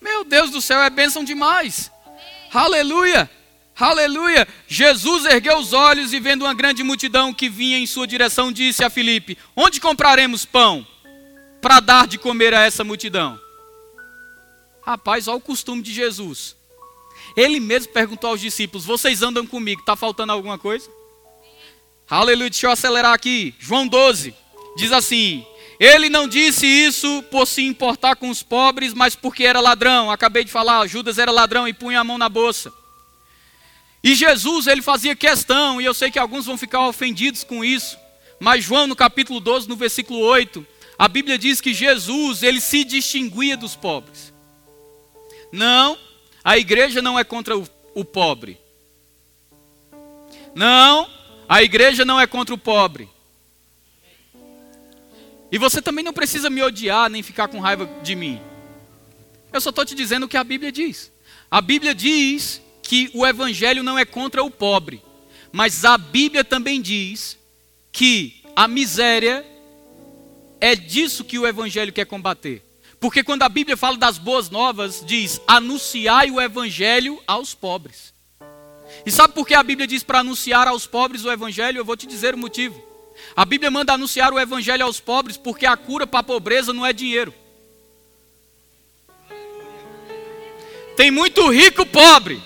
[SPEAKER 1] Meu Deus do céu, é bênção demais. Aleluia, aleluia. Jesus ergueu os olhos e vendo uma grande multidão que vinha em sua direção, disse a Filipe: Onde compraremos pão para dar de comer a essa multidão? Rapaz, olha o costume de Jesus. Ele mesmo perguntou aos discípulos: Vocês andam comigo, está faltando alguma coisa? Aleluia, deixa eu acelerar aqui. João 12 diz assim: Ele não disse isso por se importar com os pobres, mas porque era ladrão. Acabei de falar, Judas era ladrão e punha a mão na bolsa. E Jesus, ele fazia questão, e eu sei que alguns vão ficar ofendidos com isso, mas João, no capítulo 12, no versículo 8, a Bíblia diz que Jesus, ele se distinguia dos pobres. Não a igreja não é contra o, o pobre. Não, a igreja não é contra o pobre. E você também não precisa me odiar nem ficar com raiva de mim. Eu só estou te dizendo o que a Bíblia diz. A Bíblia diz que o Evangelho não é contra o pobre. Mas a Bíblia também diz que a miséria é disso que o Evangelho quer combater. Porque quando a Bíblia fala das boas novas, diz: anunciai o evangelho aos pobres. E sabe por que a Bíblia diz para anunciar aos pobres o evangelho? Eu vou te dizer o motivo. A Bíblia manda anunciar o evangelho aos pobres porque a cura para a pobreza não é dinheiro. Tem muito rico pobre.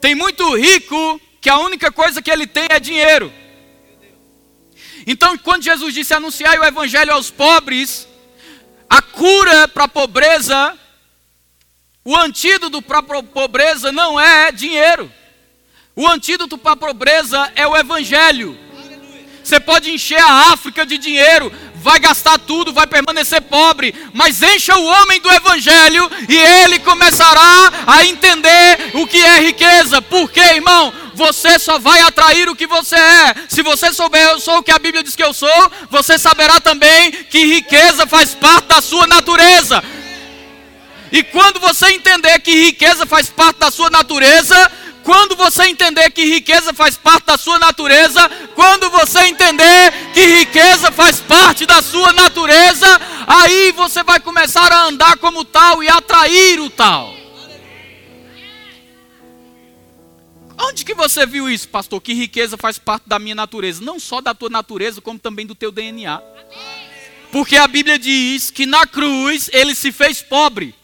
[SPEAKER 1] Tem muito rico que a única coisa que ele tem é dinheiro. Então, quando Jesus disse anunciar o evangelho aos pobres, a cura para a pobreza, o antídoto para a pobreza não é dinheiro. O antídoto para a pobreza é o evangelho. Você pode encher a África de dinheiro, vai gastar tudo, vai permanecer pobre, mas encha o homem do evangelho e ele começará a entender o que é riqueza. Por quê, irmão? Você só vai atrair o que você é. Se você souber eu sou o que a Bíblia diz que eu sou, você saberá também que riqueza faz parte da sua natureza. E quando você entender que riqueza faz parte da sua natureza, quando você entender que riqueza faz parte da sua natureza, quando você entender que riqueza faz parte da sua natureza, aí você vai começar a andar como tal e atrair o tal. Onde que você viu isso, pastor? Que riqueza faz parte da minha natureza, não só da tua natureza, como também do teu DNA. Porque a Bíblia diz que na cruz ele se fez pobre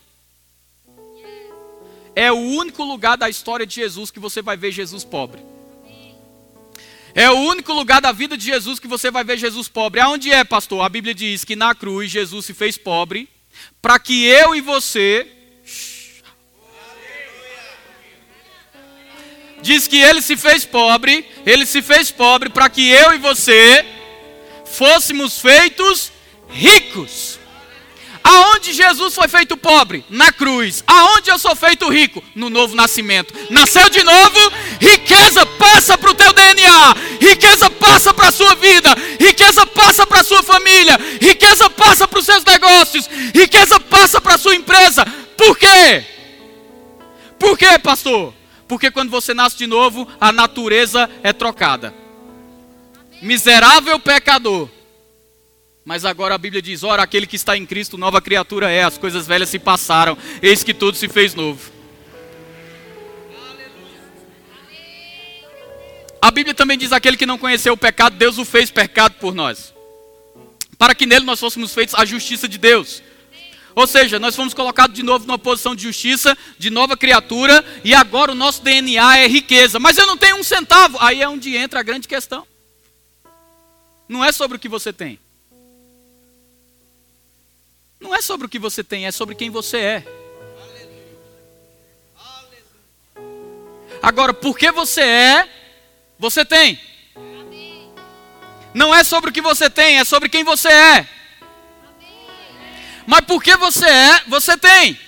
[SPEAKER 1] é o único lugar da história de Jesus que você vai ver Jesus pobre. É o único lugar da vida de Jesus que você vai ver Jesus pobre. Aonde é, pastor? A Bíblia diz que na cruz Jesus se fez pobre para que eu e você Diz que ele se fez pobre, ele se fez pobre para que eu e você fôssemos feitos ricos. Aonde Jesus foi feito pobre? Na cruz. Aonde eu sou feito rico? No novo nascimento. Nasceu de novo, riqueza passa para o teu DNA, riqueza passa para a sua vida, riqueza passa para a sua família, riqueza passa para os seus negócios, riqueza passa para a sua empresa. Por quê? Por quê, pastor? Porque quando você nasce de novo, a natureza é trocada. Miserável pecador mas agora a Bíblia diz: ora, aquele que está em Cristo, nova criatura é, as coisas velhas se passaram, eis que tudo se fez novo. A Bíblia também diz: aquele que não conheceu o pecado, Deus o fez pecado por nós, para que nele nós fôssemos feitos a justiça de Deus. Ou seja, nós fomos colocados de novo numa posição de justiça, de nova criatura, e agora o nosso DNA é riqueza. Mas eu não tenho um centavo. Aí é onde entra a grande questão. Não é sobre o que você tem. Não é sobre o que você tem, é sobre quem você é. Agora, porque você é, você tem. Não é sobre o que você tem, é sobre quem você é. Mas porque você é, você tem.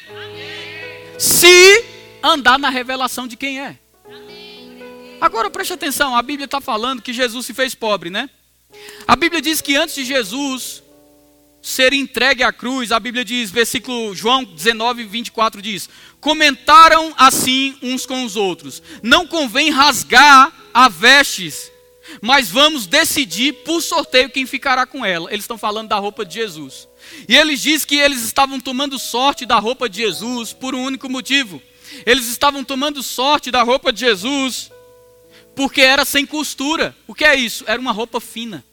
[SPEAKER 1] Se andar na revelação de quem é. Agora preste atenção, a Bíblia está falando que Jesus se fez pobre, né? A Bíblia diz que antes de Jesus ser entregue à cruz, a Bíblia diz, versículo João 19, 24 diz: Comentaram assim uns com os outros: Não convém rasgar a vestes, mas vamos decidir por sorteio quem ficará com ela. Eles estão falando da roupa de Jesus. E eles dizem que eles estavam tomando sorte da roupa de Jesus por um único motivo. Eles estavam tomando sorte da roupa de Jesus porque era sem costura. O que é isso? Era uma roupa fina.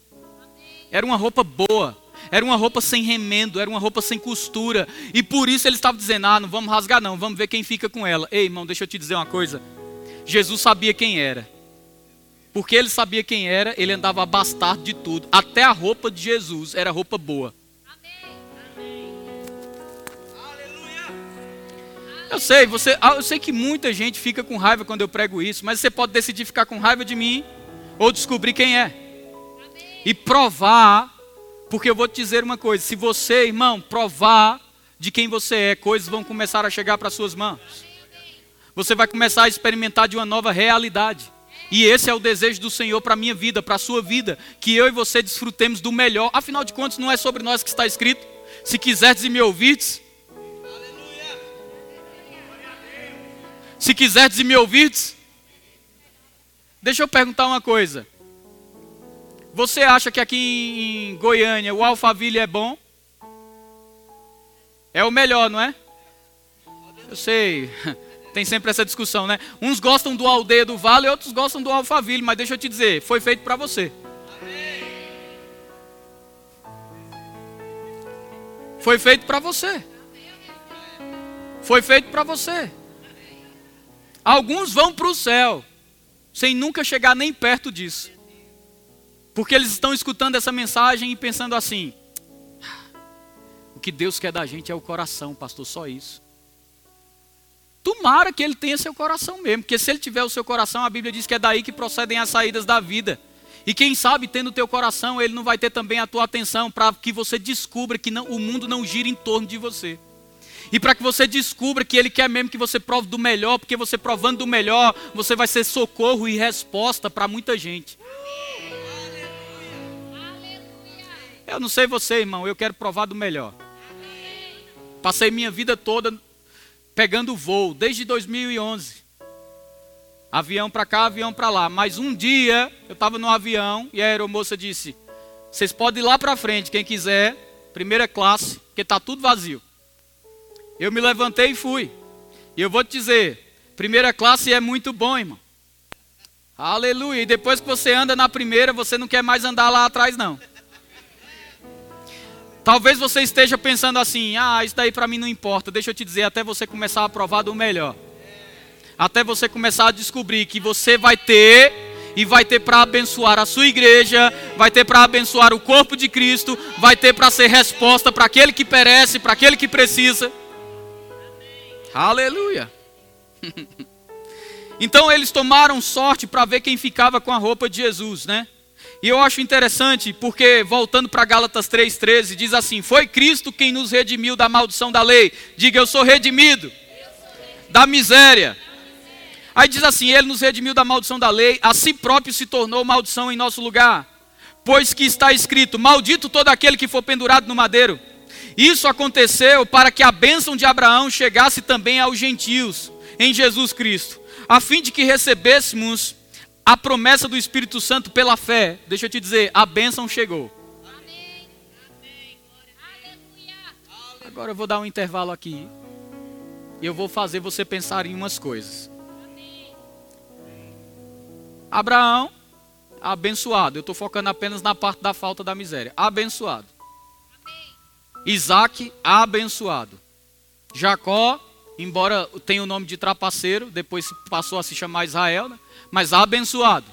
[SPEAKER 1] Era uma roupa boa. Era uma roupa sem remendo, era uma roupa sem costura. E por isso ele estava dizendo: Ah, não vamos rasgar, não, vamos ver quem fica com ela. Ei, irmão, deixa eu te dizer uma coisa. Jesus sabia quem era. Porque ele sabia quem era, ele andava abastado de tudo. Até a roupa de Jesus era roupa boa. Eu sei, você, ah, eu sei que muita gente fica com raiva quando eu prego isso, mas você pode decidir ficar com raiva de mim ou descobrir quem é. E provar, porque eu vou te dizer uma coisa: se você, irmão, provar de quem você é, coisas vão começar a chegar para suas mãos. Você vai começar a experimentar de uma nova realidade. E esse é o desejo do Senhor para a minha vida, para a sua vida, que eu e você desfrutemos do melhor. Afinal de contas, não é sobre nós que está escrito. Se quiserdes e me ouvirdes, Se quiserdes e me ouvirdes, deixa eu perguntar uma coisa. Você acha que aqui em Goiânia o Alphaville é bom? É o melhor, não é? Eu sei, tem sempre essa discussão, né? Uns gostam do Aldeia do Vale, outros gostam do Alphaville, mas deixa eu te dizer, foi feito para você. Foi feito para você. Foi feito para você. Alguns vão para o céu, sem nunca chegar nem perto disso. Porque eles estão escutando essa mensagem e pensando assim: o que Deus quer da gente é o coração, pastor, só isso. Tomara que ele tenha seu coração mesmo, porque se ele tiver o seu coração, a Bíblia diz que é daí que procedem as saídas da vida. E quem sabe, tendo o teu coração, ele não vai ter também a tua atenção para que você descubra que não, o mundo não gira em torno de você. E para que você descubra que Ele quer mesmo que você prove do melhor, porque você provando do melhor, você vai ser socorro e resposta para muita gente. Eu não sei você, irmão, eu quero provar do melhor. Passei minha vida toda pegando voo, desde 2011. Avião para cá, avião para lá. Mas um dia eu estava no avião e a aeromoça disse: Vocês podem ir lá para frente, quem quiser, primeira classe, porque está tudo vazio. Eu me levantei e fui. E eu vou te dizer, primeira classe é muito bom, irmão. Aleluia. E depois que você anda na primeira, você não quer mais andar lá atrás, não. Talvez você esteja pensando assim: ah, isso daí para mim não importa. Deixa eu te dizer, até você começar a provar do melhor. Até você começar a descobrir que você vai ter e vai ter para abençoar a sua igreja, vai ter para abençoar o corpo de Cristo, vai ter para ser resposta para aquele que perece, para aquele que precisa. Aleluia. então eles tomaram sorte para ver quem ficava com a roupa de Jesus, né? E eu acho interessante porque, voltando para Gálatas 3,13, diz assim: Foi Cristo quem nos redimiu da maldição da lei. Diga, eu sou redimido, da miséria. Aí diz assim: Ele nos redimiu da maldição da lei, a si próprio se tornou maldição em nosso lugar. Pois que está escrito: Maldito todo aquele que for pendurado no madeiro. Isso aconteceu para que a bênção de Abraão chegasse também aos gentios em Jesus Cristo, a fim de que recebêssemos a promessa do Espírito Santo pela fé. Deixa eu te dizer, a bênção chegou. Agora eu vou dar um intervalo aqui. E eu vou fazer você pensar em umas coisas. Abraão, abençoado. Eu estou focando apenas na parte da falta da miséria. Abençoado. Isaac, abençoado. Jacó, embora tenha o nome de trapaceiro, depois passou a se chamar Israel, né? mas abençoado.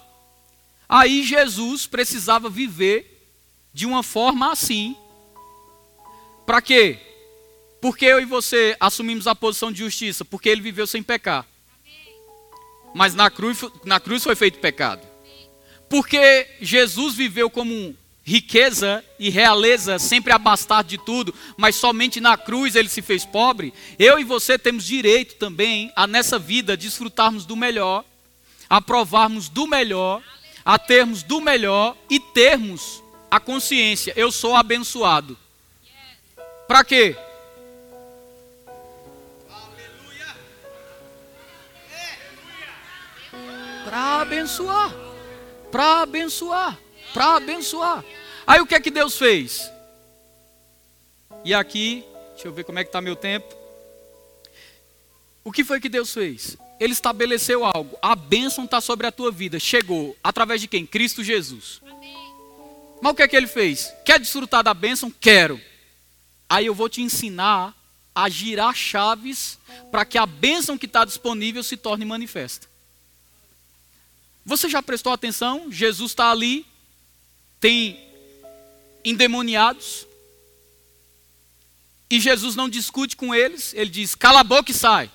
[SPEAKER 1] Aí Jesus precisava viver de uma forma assim. Para quê? Porque eu e você assumimos a posição de justiça? Porque ele viveu sem pecar. mas na cruz, na cruz foi feito pecado. Porque Jesus viveu como riqueza e realeza, sempre abastado de tudo, mas somente na cruz ele se fez pobre. Eu e você temos direito também a nessa vida desfrutarmos do melhor, a provarmos do melhor, a termos do melhor e termos a consciência, eu sou abençoado. Para quê? Para abençoar. Para abençoar. Para abençoar. Aí o que é que Deus fez? E aqui, deixa eu ver como é que está meu tempo. O que foi que Deus fez? Ele estabeleceu algo. A bênção está sobre a tua vida. Chegou. Através de quem? Cristo Jesus. Mas o que é que ele fez? Quer desfrutar da bênção? Quero. Aí eu vou te ensinar a girar chaves para que a bênção que está disponível se torne manifesta. Você já prestou atenção? Jesus está ali, tem endemoniados, e Jesus não discute com eles, ele diz: cala a boca e sai.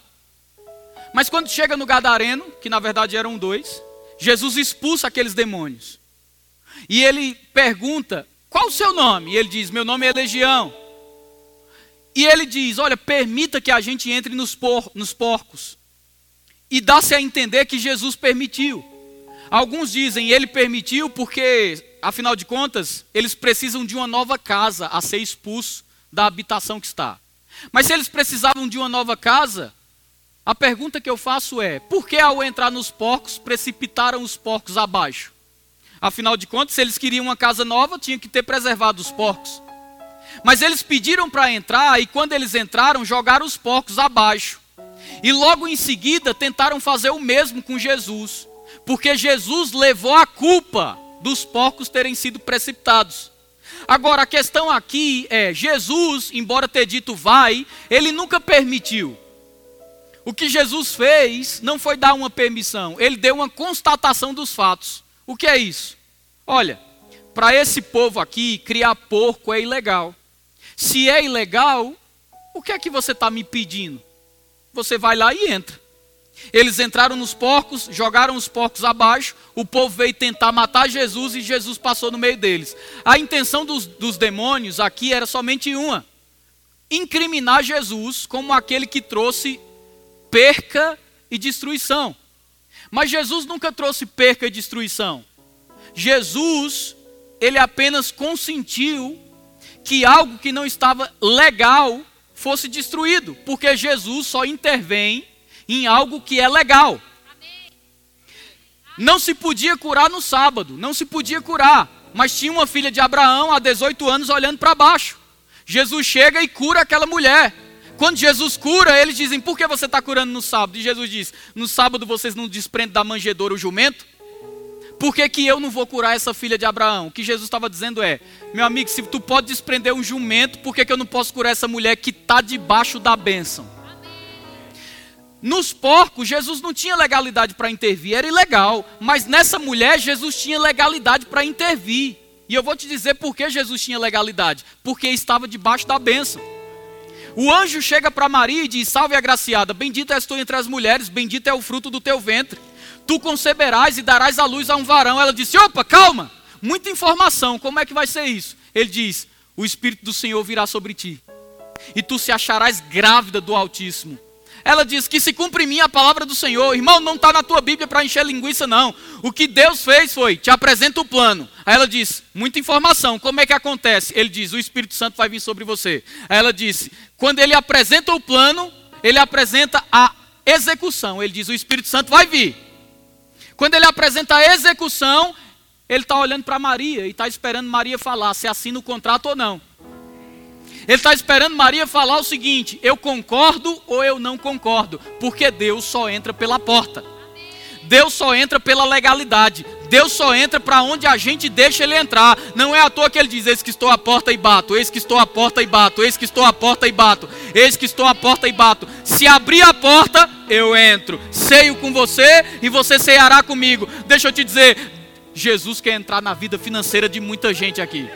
[SPEAKER 1] Mas quando chega no Gadareno, que na verdade eram dois, Jesus expulsa aqueles demônios. E ele pergunta: qual o seu nome? E ele diz: meu nome é Legião. E ele diz: olha, permita que a gente entre nos, por, nos porcos. E dá-se a entender que Jesus permitiu. Alguns dizem ele permitiu porque, afinal de contas, eles precisam de uma nova casa a ser expulso da habitação que está. Mas se eles precisavam de uma nova casa, a pergunta que eu faço é: por que ao entrar nos porcos precipitaram os porcos abaixo? Afinal de contas, se eles queriam uma casa nova, tinham que ter preservado os porcos. Mas eles pediram para entrar e quando eles entraram, jogaram os porcos abaixo. E logo em seguida tentaram fazer o mesmo com Jesus porque Jesus levou a culpa dos porcos terem sido precipitados. Agora, a questão aqui é: Jesus, embora ter dito vai, ele nunca permitiu. O que Jesus fez não foi dar uma permissão, ele deu uma constatação dos fatos. O que é isso? Olha, para esse povo aqui, criar porco é ilegal. Se é ilegal, o que é que você está me pedindo? Você vai lá e entra. Eles entraram nos porcos, jogaram os porcos abaixo, o povo veio tentar matar Jesus e Jesus passou no meio deles. A intenção dos, dos demônios aqui era somente uma: incriminar Jesus como aquele que trouxe perca e destruição. Mas Jesus nunca trouxe perca e destruição. Jesus, ele apenas consentiu que algo que não estava legal fosse destruído, porque Jesus só intervém em algo que é legal. Não se podia curar no sábado, não se podia curar, mas tinha uma filha de Abraão há 18 anos olhando para baixo. Jesus chega e cura aquela mulher. Quando Jesus cura, eles dizem: Por que você está curando no sábado? E Jesus diz: No sábado vocês não desprendem da manjedoura o jumento? Por que, que eu não vou curar essa filha de Abraão? O que Jesus estava dizendo é: Meu amigo, se tu pode desprender um jumento, por que, que eu não posso curar essa mulher que está debaixo da bênção? Nos porcos, Jesus não tinha legalidade para intervir, era ilegal. Mas nessa mulher, Jesus tinha legalidade para intervir. E eu vou te dizer por que Jesus tinha legalidade: porque estava debaixo da bênção. O anjo chega para Maria e diz: Salve agraciada, bendita és tu entre as mulheres, bendito é o fruto do teu ventre. Tu conceberás e darás à luz a um varão. Ela disse: Opa, calma, muita informação, como é que vai ser isso? Ele diz: O Espírito do Senhor virá sobre ti, e tu se acharás grávida do Altíssimo ela diz que se cumpre mim a palavra do Senhor. Irmão, não está na tua Bíblia para encher linguiça, não. O que Deus fez foi, te apresenta o plano. Aí ela diz, muita informação, como é que acontece? Ele diz, o Espírito Santo vai vir sobre você. Aí ela disse, quando ele apresenta o plano, ele apresenta a execução. Ele diz, o Espírito Santo vai vir. Quando ele apresenta a execução, ele está olhando para Maria e está esperando Maria falar se assina o contrato ou não. Ele está esperando Maria falar o seguinte: eu concordo ou eu não concordo, porque Deus só entra pela porta. Deus só entra pela legalidade. Deus só entra para onde a gente deixa ele entrar. Não é à toa que ele diz: Eis que estou à porta e bato, eis que estou à porta e bato, eis que estou à porta e bato, eis que estou à porta e bato. Se abrir a porta, eu entro. Ceio com você e você ceiará comigo. Deixa eu te dizer: Jesus quer entrar na vida financeira de muita gente aqui.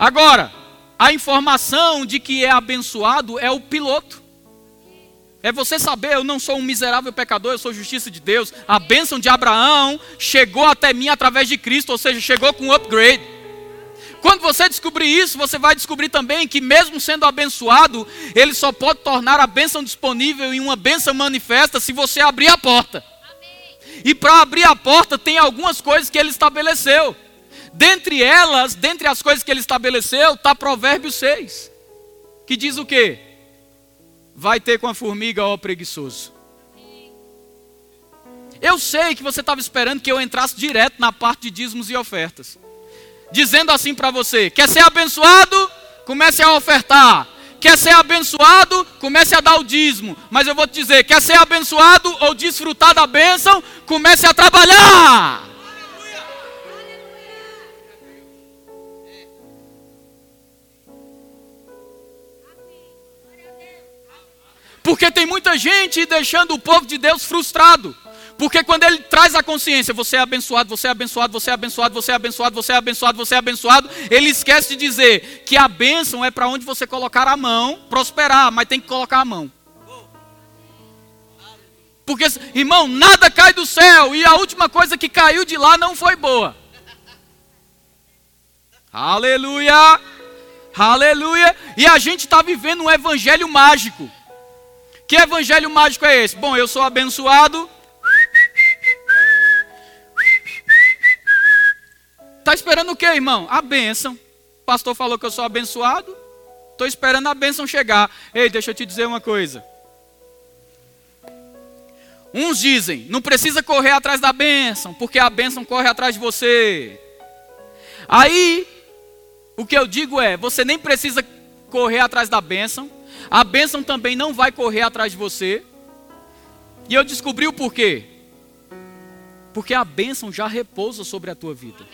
[SPEAKER 1] Agora, a informação de que é abençoado é o piloto. É você saber, eu não sou um miserável pecador, eu sou justiça de Deus. A bênção de Abraão chegou até mim através de Cristo, ou seja, chegou com um upgrade. Quando você descobrir isso, você vai descobrir também que, mesmo sendo abençoado, ele só pode tornar a bênção disponível em uma bênção manifesta se você abrir a porta. E para abrir a porta, tem algumas coisas que ele estabeleceu. Dentre elas, dentre as coisas que ele estabeleceu, está Provérbios 6, que diz o quê? Vai ter com a formiga, ó preguiçoso. Eu sei que você estava esperando que eu entrasse direto na parte de dízimos e ofertas. Dizendo assim para você: quer ser abençoado? Comece a ofertar. Quer ser abençoado? Comece a dar o dízimo. Mas eu vou te dizer: quer ser abençoado ou desfrutar da bênção? Comece a trabalhar. Porque tem muita gente deixando o povo de Deus frustrado. Porque quando ele traz a consciência, você é abençoado, você é abençoado, você é abençoado, você é abençoado, você é abençoado, você é abençoado, ele esquece de dizer que a bênção é para onde você colocar a mão, prosperar, mas tem que colocar a mão. Porque, irmão, nada cai do céu e a última coisa que caiu de lá não foi boa. Aleluia! Aleluia! E a gente está vivendo um evangelho mágico. Que evangelho mágico é esse? Bom, eu sou abençoado, Está esperando o que, irmão? A bênção. O pastor falou que eu sou abençoado. Estou esperando a bênção chegar. Ei, deixa eu te dizer uma coisa. Uns dizem, não precisa correr atrás da bênção, porque a bênção corre atrás de você. Aí, o que eu digo é: você nem precisa correr atrás da bênção, a bênção também não vai correr atrás de você. E eu descobri o porquê. Porque a bênção já repousa sobre a tua vida.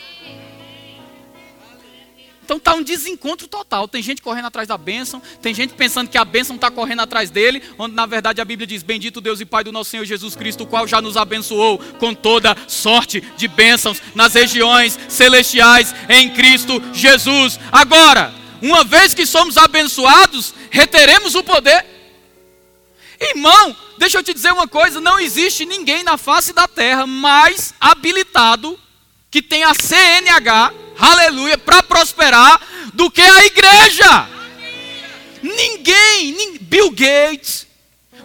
[SPEAKER 1] Então está um desencontro total. Tem gente correndo atrás da bênção, tem gente pensando que a bênção está correndo atrás dele, onde na verdade a Bíblia diz: Bendito Deus e Pai do nosso Senhor Jesus Cristo, o qual já nos abençoou com toda sorte de bênçãos nas regiões celestiais em Cristo Jesus. Agora, uma vez que somos abençoados, reteremos o poder. Irmão, deixa eu te dizer uma coisa: não existe ninguém na face da terra mais habilitado que tenha CNH, aleluia, para prosperar do que a igreja. Ninguém, Bill Gates,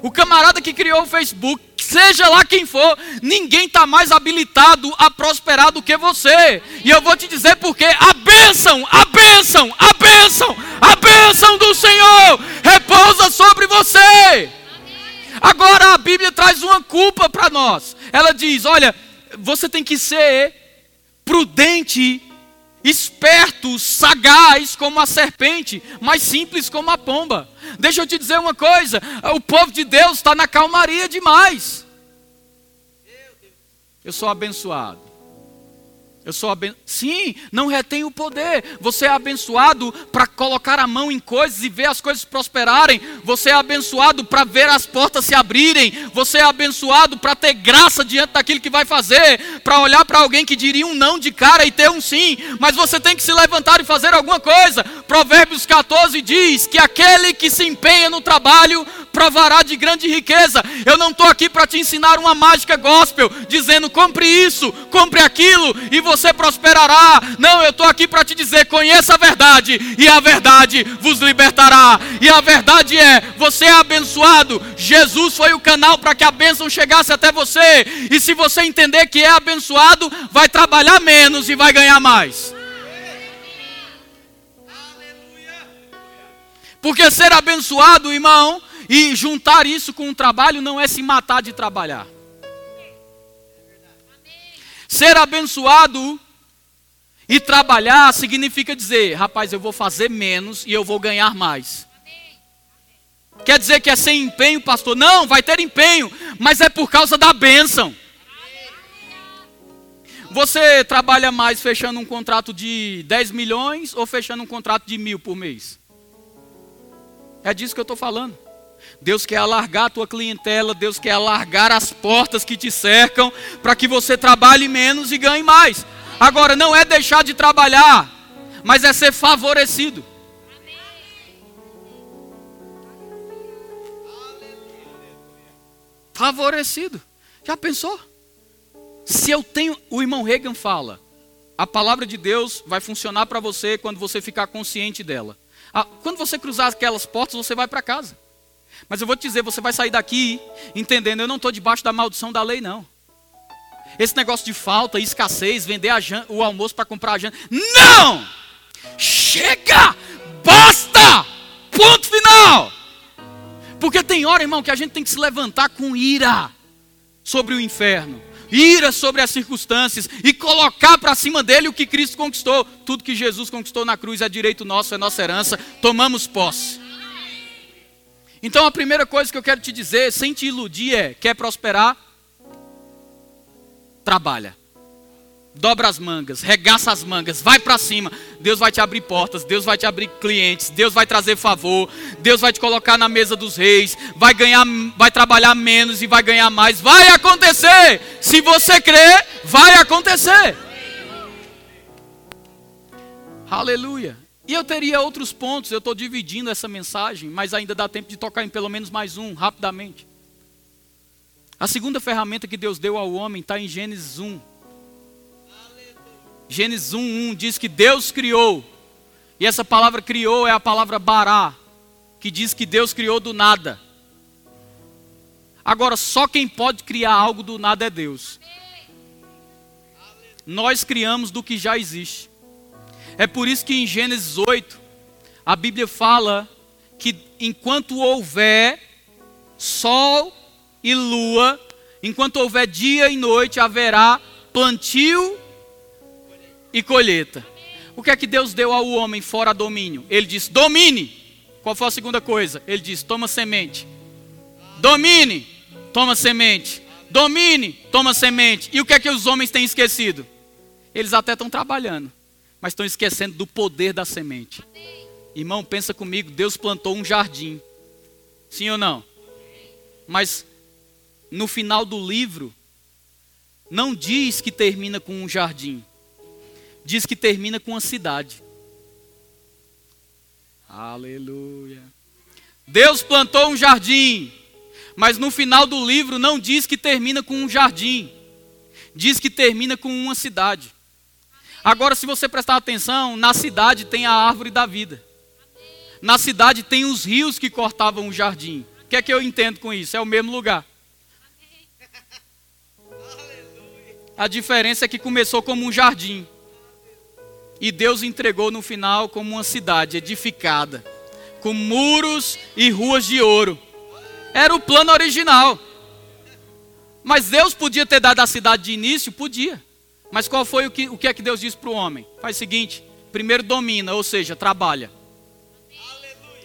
[SPEAKER 1] o camarada que criou o Facebook, seja lá quem for, ninguém está mais habilitado a prosperar do que você. E eu vou te dizer porque a bênção, a bênção, a bênção, a bênção do Senhor repousa sobre você. Agora a Bíblia traz uma culpa para nós. Ela diz: olha, você tem que ser prudente, esperto, sagaz como a serpente, mas simples como a pomba. Deixa eu te dizer uma coisa: o povo de Deus está na calmaria demais. Eu sou abençoado. Eu sou aben... Sim, não retém o poder. Você é abençoado para colocar a mão em coisas e ver as coisas prosperarem. Você é abençoado para ver as portas se abrirem. Você é abençoado para ter graça diante daquilo que vai fazer. Para olhar para alguém que diria um não de cara e ter um sim. Mas você tem que se levantar e fazer alguma coisa. Provérbios 14 diz que aquele que se empenha no trabalho provará de grande riqueza. Eu não estou aqui para te ensinar uma mágica gospel, dizendo compre isso, compre aquilo e você prosperará. Não, eu estou aqui para te dizer: conheça a verdade e a verdade vos libertará. E a verdade é: você é abençoado. Jesus foi o canal para que a bênção chegasse até você. E se você entender que é abençoado, vai trabalhar menos e vai ganhar mais. Porque ser abençoado, irmão, e juntar isso com o trabalho não é se matar de trabalhar. Ser abençoado e trabalhar significa dizer, rapaz, eu vou fazer menos e eu vou ganhar mais. Quer dizer que é sem empenho, pastor? Não, vai ter empenho, mas é por causa da bênção. Você trabalha mais fechando um contrato de 10 milhões ou fechando um contrato de mil por mês? É disso que eu estou falando. Deus quer alargar a tua clientela, Deus quer alargar as portas que te cercam para que você trabalhe menos e ganhe mais. Agora, não é deixar de trabalhar, mas é ser favorecido. Favorecido. Já pensou? Se eu tenho. O irmão Reagan fala: a palavra de Deus vai funcionar para você quando você ficar consciente dela. Ah, quando você cruzar aquelas portas, você vai para casa. Mas eu vou te dizer: você vai sair daqui entendendo, eu não estou debaixo da maldição da lei, não. Esse negócio de falta, escassez, vender o almoço para comprar a janta. Não! Chega! Basta! Ponto final! Porque tem hora, irmão, que a gente tem que se levantar com ira sobre o inferno, ira sobre as circunstâncias e colocar para cima dele o que Cristo conquistou. Tudo que Jesus conquistou na cruz é direito nosso, é nossa herança. Tomamos posse. Então a primeira coisa que eu quero te dizer, sem te iludir, é: quer prosperar? Trabalha dobra as mangas, regaça as mangas, vai para cima. Deus vai te abrir portas, Deus vai te abrir clientes, Deus vai trazer favor, Deus vai te colocar na mesa dos reis, vai ganhar, vai trabalhar menos e vai ganhar mais. Vai acontecer. Se você crer, vai acontecer. Aleluia. E eu teria outros pontos, eu estou dividindo essa mensagem, mas ainda dá tempo de tocar em pelo menos mais um, rapidamente. A segunda ferramenta que Deus deu ao homem está em Gênesis 1, Gênesis 1:1 diz que Deus criou. E essa palavra criou é a palavra bará, que diz que Deus criou do nada. Agora, só quem pode criar algo do nada é Deus. Nós criamos do que já existe. É por isso que em Gênesis 8, a Bíblia fala que enquanto houver sol e lua, enquanto houver dia e noite, haverá plantio e colheita. O que é que Deus deu ao homem fora domínio? Ele disse: domine. Qual foi a segunda coisa? Ele disse: toma semente. Domine, toma semente. Domine, toma semente. E o que é que os homens têm esquecido? Eles até estão trabalhando, mas estão esquecendo do poder da semente. Irmão, pensa comigo: Deus plantou um jardim. Sim ou não? Mas no final do livro, não diz que termina com um jardim diz que termina com uma cidade. Aleluia. Deus plantou um jardim, mas no final do livro não diz que termina com um jardim, diz que termina com uma cidade. Agora, se você prestar atenção, na cidade tem a árvore da vida, na cidade tem os rios que cortavam o jardim. O que é que eu entendo com isso? É o mesmo lugar. A diferença é que começou como um jardim e Deus entregou no final como uma cidade edificada, com muros e ruas de ouro. Era o plano original. Mas Deus podia ter dado a cidade de início? Podia. Mas qual foi o que, o que é que Deus disse para o homem? Faz o seguinte: primeiro domina, ou seja, trabalha.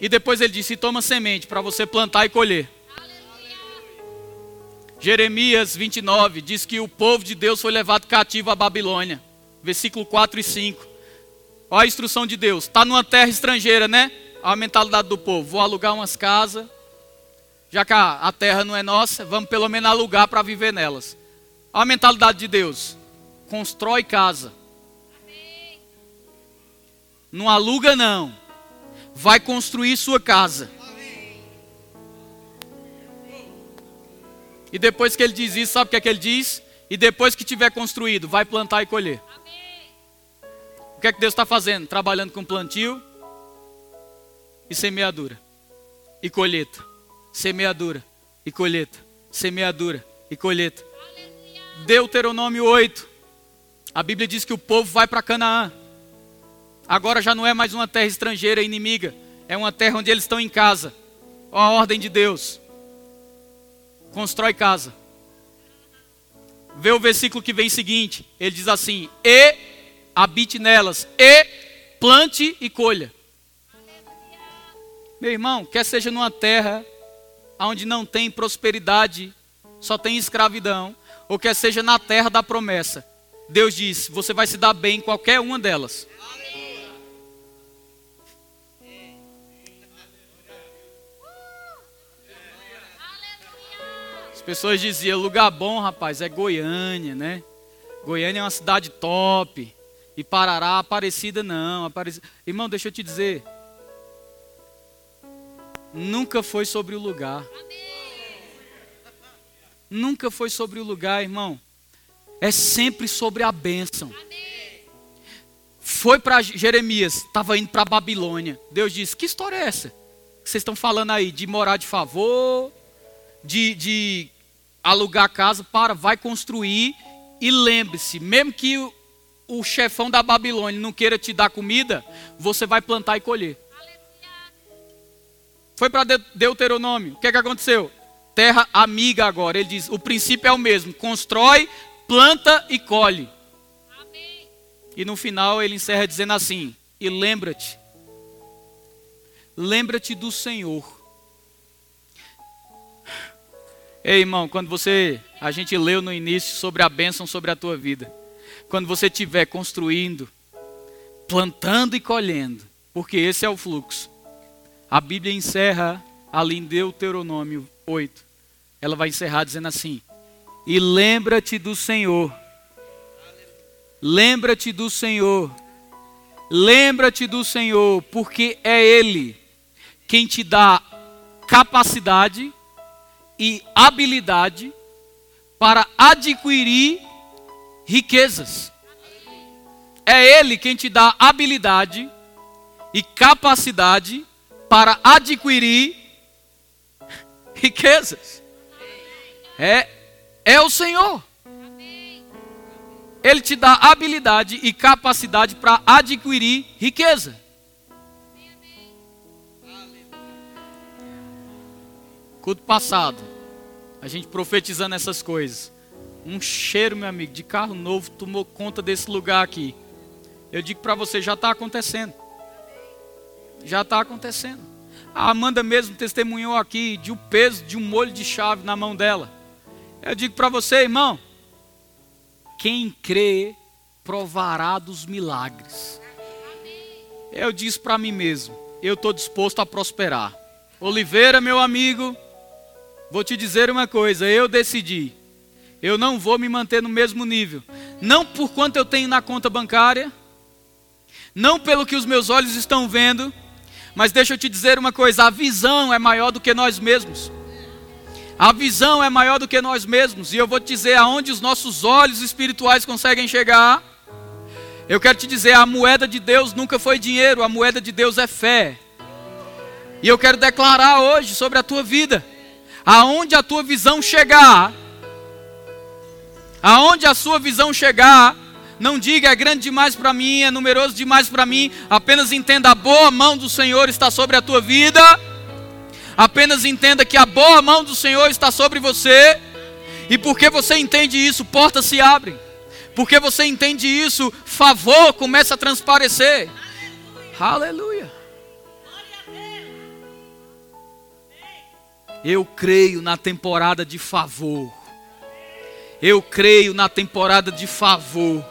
[SPEAKER 1] E depois ele disse: toma semente para você plantar e colher. Jeremias 29 diz que o povo de Deus foi levado cativo à Babilônia. Versículo 4 e 5. Olha a instrução de Deus. Está numa terra estrangeira, né? Olha a mentalidade do povo. Vou alugar umas casas. Já que a, terra não é nossa, vamos pelo menos alugar para viver nelas. Olha a mentalidade de Deus. Constrói casa. Não aluga, não. Vai construir sua casa. E depois que ele diz isso, sabe o que é que ele diz? E depois que tiver construído, vai plantar e colher. O que é que Deus está fazendo? Trabalhando com plantio e semeadura e colheita. Semeadura e colheita. Semeadura e colheita. Deuteronômio 8. A Bíblia diz que o povo vai para Canaã. Agora já não é mais uma terra estrangeira inimiga. É uma terra onde eles estão em casa. Ó a ordem de Deus. Constrói casa. Vê o versículo que vem seguinte. Ele diz assim: E habite nelas e plante e colha. Meu irmão, quer seja numa terra onde não tem prosperidade, só tem escravidão, ou quer seja na terra da promessa. Deus diz: você vai se dar bem em qualquer uma delas. As pessoas diziam: lugar bom, rapaz, é Goiânia, né? Goiânia é uma cidade top. E Parará, Aparecida não. Aparecida... Irmão, deixa eu te dizer. Nunca foi sobre o lugar. nunca foi sobre o lugar, irmão. É sempre sobre a bênção. Foi para Jeremias, estava indo para Babilônia. Deus disse: Que história é essa? Vocês estão falando aí de morar de favor, de, de alugar casa? Para, vai construir. E lembre-se: mesmo que o, o chefão da Babilônia não queira te dar comida, você vai plantar e colher. Foi para Deuteronômio. O que, é que aconteceu? Terra amiga agora. Ele diz: o princípio é o mesmo: constrói, planta e colhe. Amém. E no final ele encerra dizendo assim: E lembra-te, lembra-te do Senhor. Ei, irmão, quando você, a gente leu no início sobre a bênção sobre a tua vida. Quando você estiver construindo, plantando e colhendo, porque esse é o fluxo. A Bíblia encerra ali em Deuteronômio 8. Ela vai encerrar dizendo assim: e lembra-te do Senhor. Lembra-te do Senhor. Lembra-te do Senhor, porque é Ele quem te dá capacidade e habilidade para adquirir riquezas. É Ele quem te dá habilidade e capacidade para adquirir riquezas. É é o Senhor. Ele te dá habilidade e capacidade para adquirir riqueza. Culto passado, a gente profetizando essas coisas. Um cheiro, meu amigo, de carro novo tomou conta desse lugar aqui. Eu digo para você, já está acontecendo. Já está acontecendo. A Amanda mesmo testemunhou aqui de o peso de um molho de chave na mão dela. Eu digo para você, irmão, quem crê provará dos milagres. Eu disse para mim mesmo, eu estou disposto a prosperar. Oliveira, meu amigo, vou te dizer uma coisa, eu decidi. Eu não vou me manter no mesmo nível. Não por quanto eu tenho na conta bancária, não pelo que os meus olhos estão vendo, mas deixa eu te dizer uma coisa: a visão é maior do que nós mesmos. A visão é maior do que nós mesmos, e eu vou te dizer aonde os nossos olhos espirituais conseguem chegar. Eu quero te dizer, a moeda de Deus nunca foi dinheiro, a moeda de Deus é fé. E eu quero declarar hoje sobre a tua vida, aonde a tua visão chegar, aonde a sua visão chegar, não diga é grande demais para mim, é numeroso demais para mim, apenas entenda a boa mão do Senhor está sobre a tua vida Apenas entenda que a boa mão do Senhor está sobre você. E porque você entende isso, portas se abrem. Porque você entende isso, favor começa a transparecer. Aleluia. Eu creio na temporada de favor. Eu creio na temporada de favor.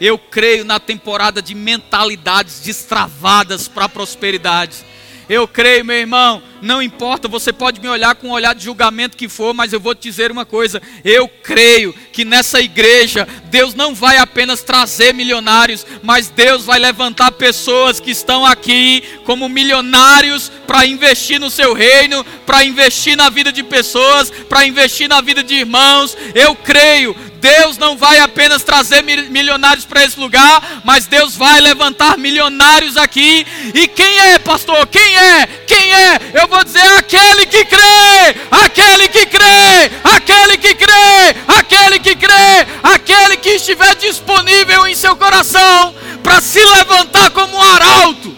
[SPEAKER 1] Eu creio na temporada de mentalidades destravadas para a prosperidade. Eu creio, meu irmão, não importa, você pode me olhar com um olhar de julgamento que for, mas eu vou te dizer uma coisa: eu creio que nessa igreja Deus não vai apenas trazer milionários, mas Deus vai levantar pessoas que estão aqui como milionários para investir no seu reino, para investir na vida de pessoas, para investir na vida de irmãos. Eu creio, Deus não vai apenas trazer milionários para esse lugar, mas Deus vai levantar milionários aqui. E quem é, pastor? Quem é? Quem é? Eu vou dizer aquele que crê, aquele que crê, aquele que crê, aquele que crê, aquele que estiver disponível em seu coração para se levantar como um arauto.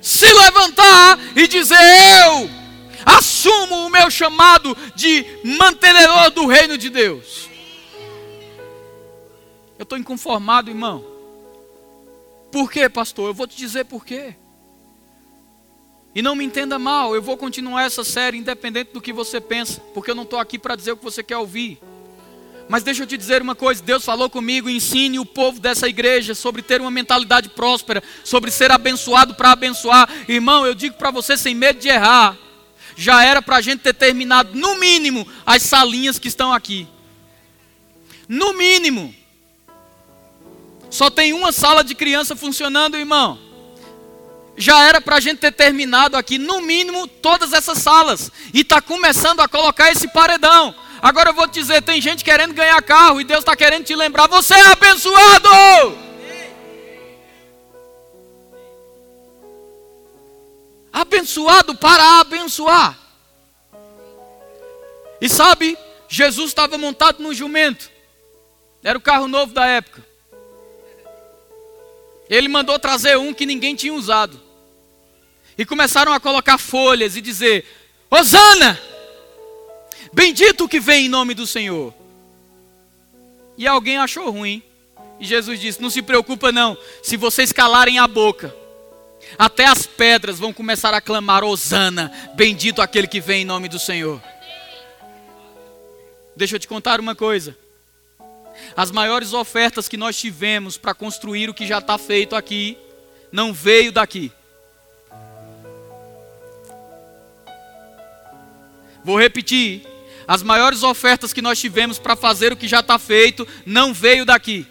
[SPEAKER 1] Se levantar e dizer: Eu assumo o meu chamado de mantenedor do reino de Deus. Eu estou inconformado, irmão. Por quê, pastor? Eu vou te dizer por quê. E não me entenda mal, eu vou continuar essa série independente do que você pensa, porque eu não estou aqui para dizer o que você quer ouvir. Mas deixa eu te dizer uma coisa: Deus falou comigo, ensine o povo dessa igreja sobre ter uma mentalidade próspera, sobre ser abençoado para abençoar. Irmão, eu digo para você sem medo de errar já era para a gente ter terminado, no mínimo, as salinhas que estão aqui. No mínimo. Só tem uma sala de criança funcionando, irmão. já era para a gente ter terminado aqui, no mínimo, todas essas salas. E está começando a colocar esse paredão. Agora eu vou te dizer: tem gente querendo ganhar carro e Deus está querendo te lembrar, você é abençoado. Abençoado para abençoar. E sabe, Jesus estava montado no jumento. Era o carro novo da época. Ele mandou trazer um que ninguém tinha usado. E começaram a colocar folhas e dizer: Hosana! Bendito que vem em nome do Senhor. E alguém achou ruim. E Jesus disse: Não se preocupa, não. Se vocês calarem a boca, até as pedras vão começar a clamar: Hosana, bendito aquele que vem em nome do Senhor. Deixa eu te contar uma coisa. As maiores ofertas que nós tivemos para construir o que já está feito aqui, não veio daqui. Vou repetir. As maiores ofertas que nós tivemos para fazer o que já está feito não veio daqui,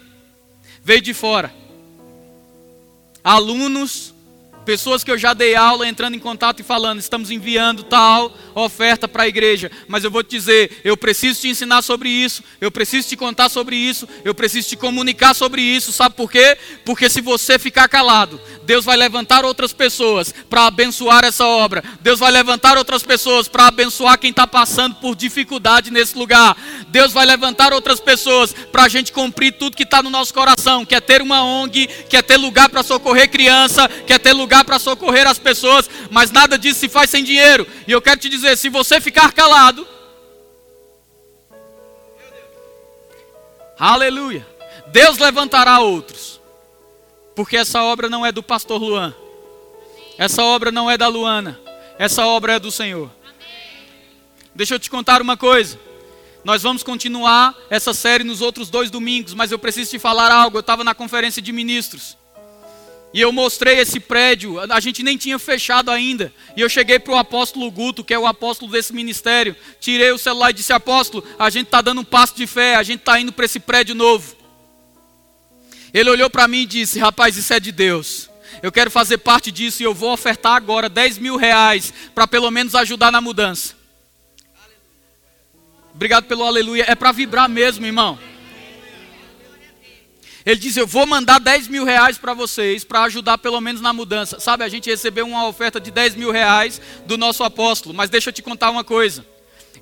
[SPEAKER 1] veio de fora. Alunos, pessoas que eu já dei aula entrando em contato e falando, estamos enviando tal oferta para a igreja, mas eu vou te dizer, eu preciso te ensinar sobre isso, eu preciso te contar sobre isso, eu preciso te comunicar sobre isso, sabe por quê? Porque se você ficar calado, Deus vai levantar outras pessoas para abençoar essa obra, Deus vai levantar outras pessoas para abençoar quem está passando por dificuldade nesse lugar, Deus vai levantar outras pessoas para a gente cumprir tudo que está no nosso coração, quer ter uma ONG, quer ter lugar para socorrer criança, quer ter lugar para socorrer as pessoas, mas nada disso se faz sem dinheiro, e eu quero te dizer: se você ficar calado, aleluia, Deus levantará outros, porque essa obra não é do pastor Luan, essa obra não é da Luana, essa obra é do Senhor. Deixa eu te contar uma coisa. Nós vamos continuar essa série nos outros dois domingos, mas eu preciso te falar algo. Eu estava na conferência de ministros. E eu mostrei esse prédio, a gente nem tinha fechado ainda. E eu cheguei para o apóstolo Guto, que é o apóstolo desse ministério. Tirei o celular e disse: Apóstolo, a gente está dando um passo de fé, a gente está indo para esse prédio novo. Ele olhou para mim e disse: Rapaz, isso é de Deus. Eu quero fazer parte disso e eu vou ofertar agora 10 mil reais para pelo menos ajudar na mudança. Obrigado pelo aleluia. É para vibrar mesmo, irmão. Ele diz: Eu vou mandar 10 mil reais para vocês, para ajudar pelo menos na mudança. Sabe, a gente recebeu uma oferta de 10 mil reais do nosso apóstolo, mas deixa eu te contar uma coisa.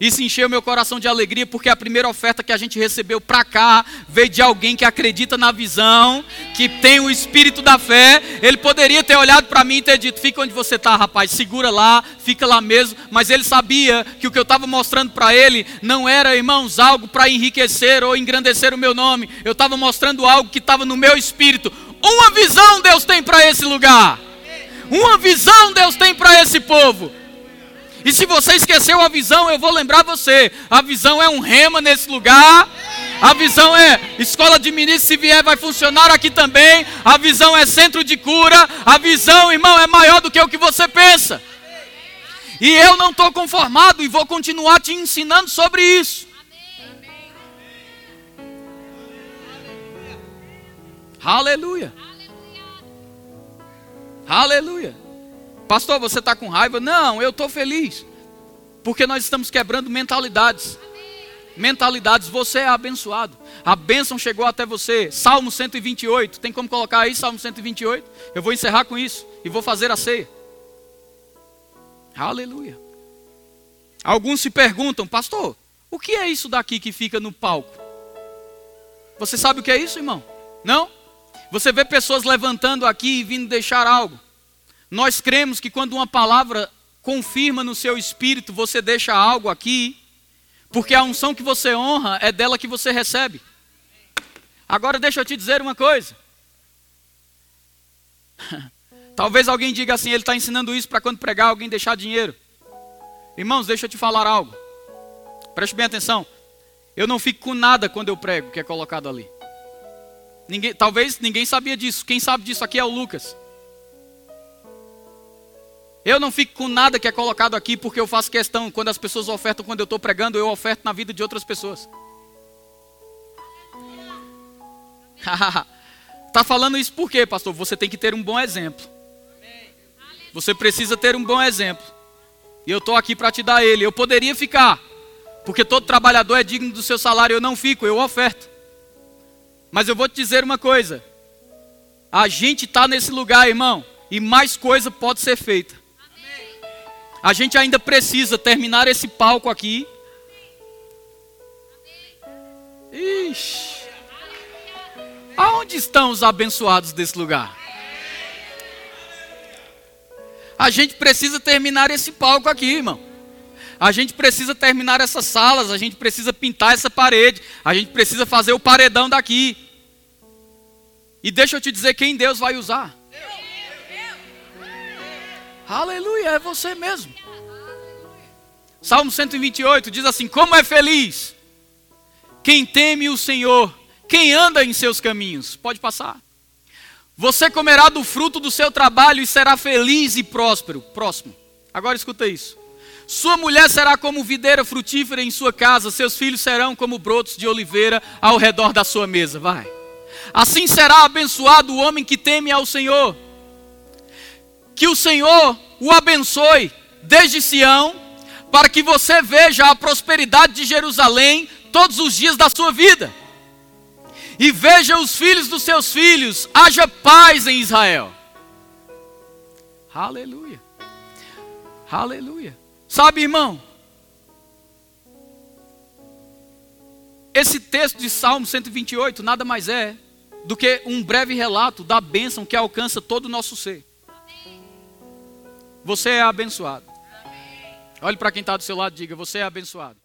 [SPEAKER 1] Isso encheu meu coração de alegria, porque a primeira oferta que a gente recebeu para cá veio de alguém que acredita na visão, que tem o espírito da fé. Ele poderia ter olhado para mim e ter dito: Fica onde você está, rapaz, segura lá, fica lá mesmo. Mas ele sabia que o que eu estava mostrando para ele não era, irmãos, algo para enriquecer ou engrandecer o meu nome. Eu estava mostrando algo que estava no meu espírito. Uma visão Deus tem para esse lugar. Uma visão Deus tem para esse povo. E se você esqueceu a visão, eu vou lembrar você. A visão é um rema nesse lugar. A visão é escola de ministros, se vier, vai funcionar aqui também. A visão é centro de cura. A visão, irmão, é maior do que o que você pensa. E eu não estou conformado e vou continuar te ensinando sobre isso. Aleluia. Aleluia. Pastor, você está com raiva? Não, eu estou feliz. Porque nós estamos quebrando mentalidades. Mentalidades, você é abençoado. A bênção chegou até você. Salmo 128. Tem como colocar aí Salmo 128? Eu vou encerrar com isso e vou fazer a ceia. Aleluia. Alguns se perguntam, pastor, o que é isso daqui que fica no palco? Você sabe o que é isso, irmão? Não? Você vê pessoas levantando aqui e vindo deixar algo. Nós cremos que quando uma palavra confirma no seu espírito, você deixa algo aqui, porque a unção que você honra é dela que você recebe. Agora deixa eu te dizer uma coisa. Talvez alguém diga assim, ele está ensinando isso para quando pregar alguém deixar dinheiro. Irmãos, deixa eu te falar algo. Preste bem atenção. Eu não fico com nada quando eu prego que é colocado ali. Ninguém, talvez ninguém sabia disso. Quem sabe disso aqui é o Lucas. Eu não fico com nada que é colocado aqui porque eu faço questão, quando as pessoas ofertam, quando eu estou pregando, eu oferto na vida de outras pessoas. Está falando isso por quê, pastor? Você tem que ter um bom exemplo. Você precisa ter um bom exemplo. E eu estou aqui para te dar ele. Eu poderia ficar, porque todo trabalhador é digno do seu salário. Eu não fico, eu oferto. Mas eu vou te dizer uma coisa: a gente está nesse lugar, irmão, e mais coisa pode ser feita. A gente ainda precisa terminar esse palco aqui. Ixi. Aonde estão os abençoados desse lugar? A gente precisa terminar esse palco aqui, irmão. A gente precisa terminar essas salas, a gente precisa pintar essa parede, a gente precisa fazer o paredão daqui. E deixa eu te dizer quem Deus vai usar. Aleluia, é você mesmo. Salmo 128 diz assim: Como é feliz quem teme o Senhor, quem anda em seus caminhos. Pode passar. Você comerá do fruto do seu trabalho e será feliz e próspero. Próximo. Agora escuta isso. Sua mulher será como videira frutífera em sua casa, seus filhos serão como brotos de oliveira ao redor da sua mesa. Vai. Assim será abençoado o homem que teme ao Senhor. Que o Senhor o abençoe desde Sião, para que você veja a prosperidade de Jerusalém todos os dias da sua vida e veja os filhos dos seus filhos, haja paz em Israel. Aleluia. Aleluia. Sabe, irmão? Esse texto de Salmo 128 nada mais é do que um breve relato da bênção que alcança todo o nosso ser. Você é abençoado. Olhe para quem está do seu lado e diga: Você é abençoado.